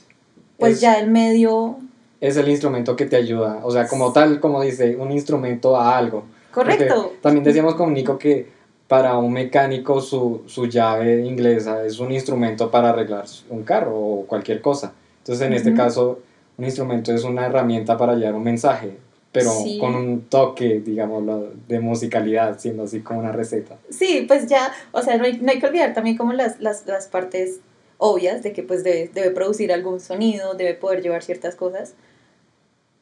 pues Es- ya el medio... Es el instrumento que te ayuda. O sea, como tal, como dice, un instrumento a algo. Correcto. Porque también decíamos con Nico que para un mecánico su, su llave inglesa es un instrumento para arreglar un carro o cualquier cosa. Entonces, en este Ujú. caso, un instrumento es una herramienta para llevar un mensaje, pero Sí. con un toque, digámoslo, de musicalidad, siendo así como una receta. Sí, pues ya, o sea, no hay, no hay que olvidar también como las, las, las partes obvias de que pues debe, debe producir algún sonido, debe poder llevar ciertas cosas.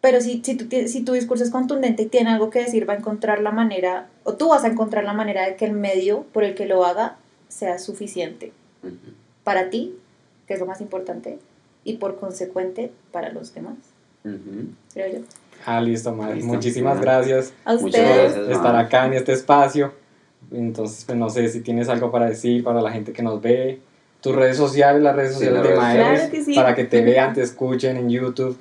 Pero si, si, tu, si tu discurso es contundente y tiene algo que decir, va a encontrar la manera, o tú vas a encontrar la manera de que el medio por el que lo haga sea suficiente para ti, que es lo más importante, y por consecuente para los demás, creo yo. Ah, listo, Mari. Listo. Muchísimas gracias A ustedes. gracias. por estar acá en este espacio. Entonces, pues no sé si tienes algo para decir para la gente que nos ve. Tus redes sociales, las redes Sí, sociales de Maeres, Claro que sí. para que te vean, te escuchen en YouTube.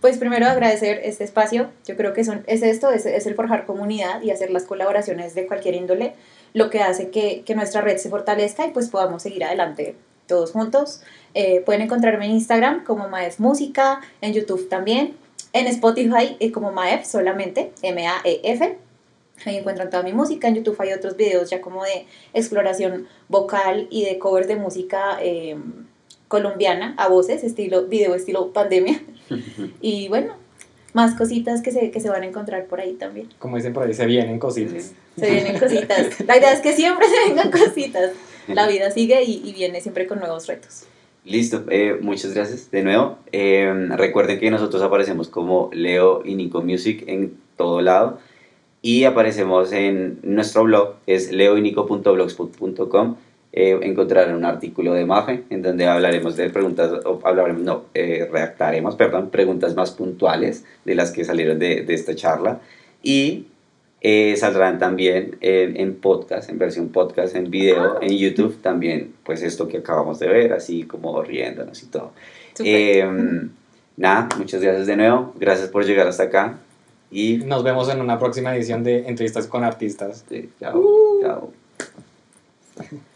Pues primero agradecer este espacio. Yo creo que son, es esto, es, es el forjar comunidad y hacer las colaboraciones de cualquier índole, lo que hace que, que nuestra red se fortalezca y pues podamos seguir adelante todos juntos. Eh, pueden encontrarme en Instagram como Maef Música, en YouTube también, en Spotify eh, como Maef solamente, M-A-E-F. Ahí encuentran toda mi música. En YouTube hay otros videos ya como de exploración vocal y de cover de música eh, colombiana a voces, estilo video, estilo pandemia. y bueno, más cositas que se, que se van a encontrar por ahí también. Como dicen por ahí, se vienen cositas. Se vienen cositas. La idea es que siempre se vengan cositas. La vida sigue y, y viene siempre con nuevos retos. Listo, eh, muchas gracias de nuevo. Eh, recuerden que nosotros aparecemos como Leo y Nico Music en todo lado y aparecemos en nuestro blog, es leoynico.blogspot.com. Eh, encontrarán un artículo de Mafe en donde hablaremos de preguntas, o hablaremos, no, eh, redactaremos, perdón, preguntas más puntuales de las que salieron de, de esta charla y eh, saldrán también en, en, podcast, en versión podcast, en video, en YouTube también, pues esto que acabamos de ver, así como riéndonos y todo. Eh, nada, muchas gracias de nuevo, gracias por llegar hasta acá y nos vemos en una próxima edición de Entrevistas con Artistas. Sí, chao, uh. chao.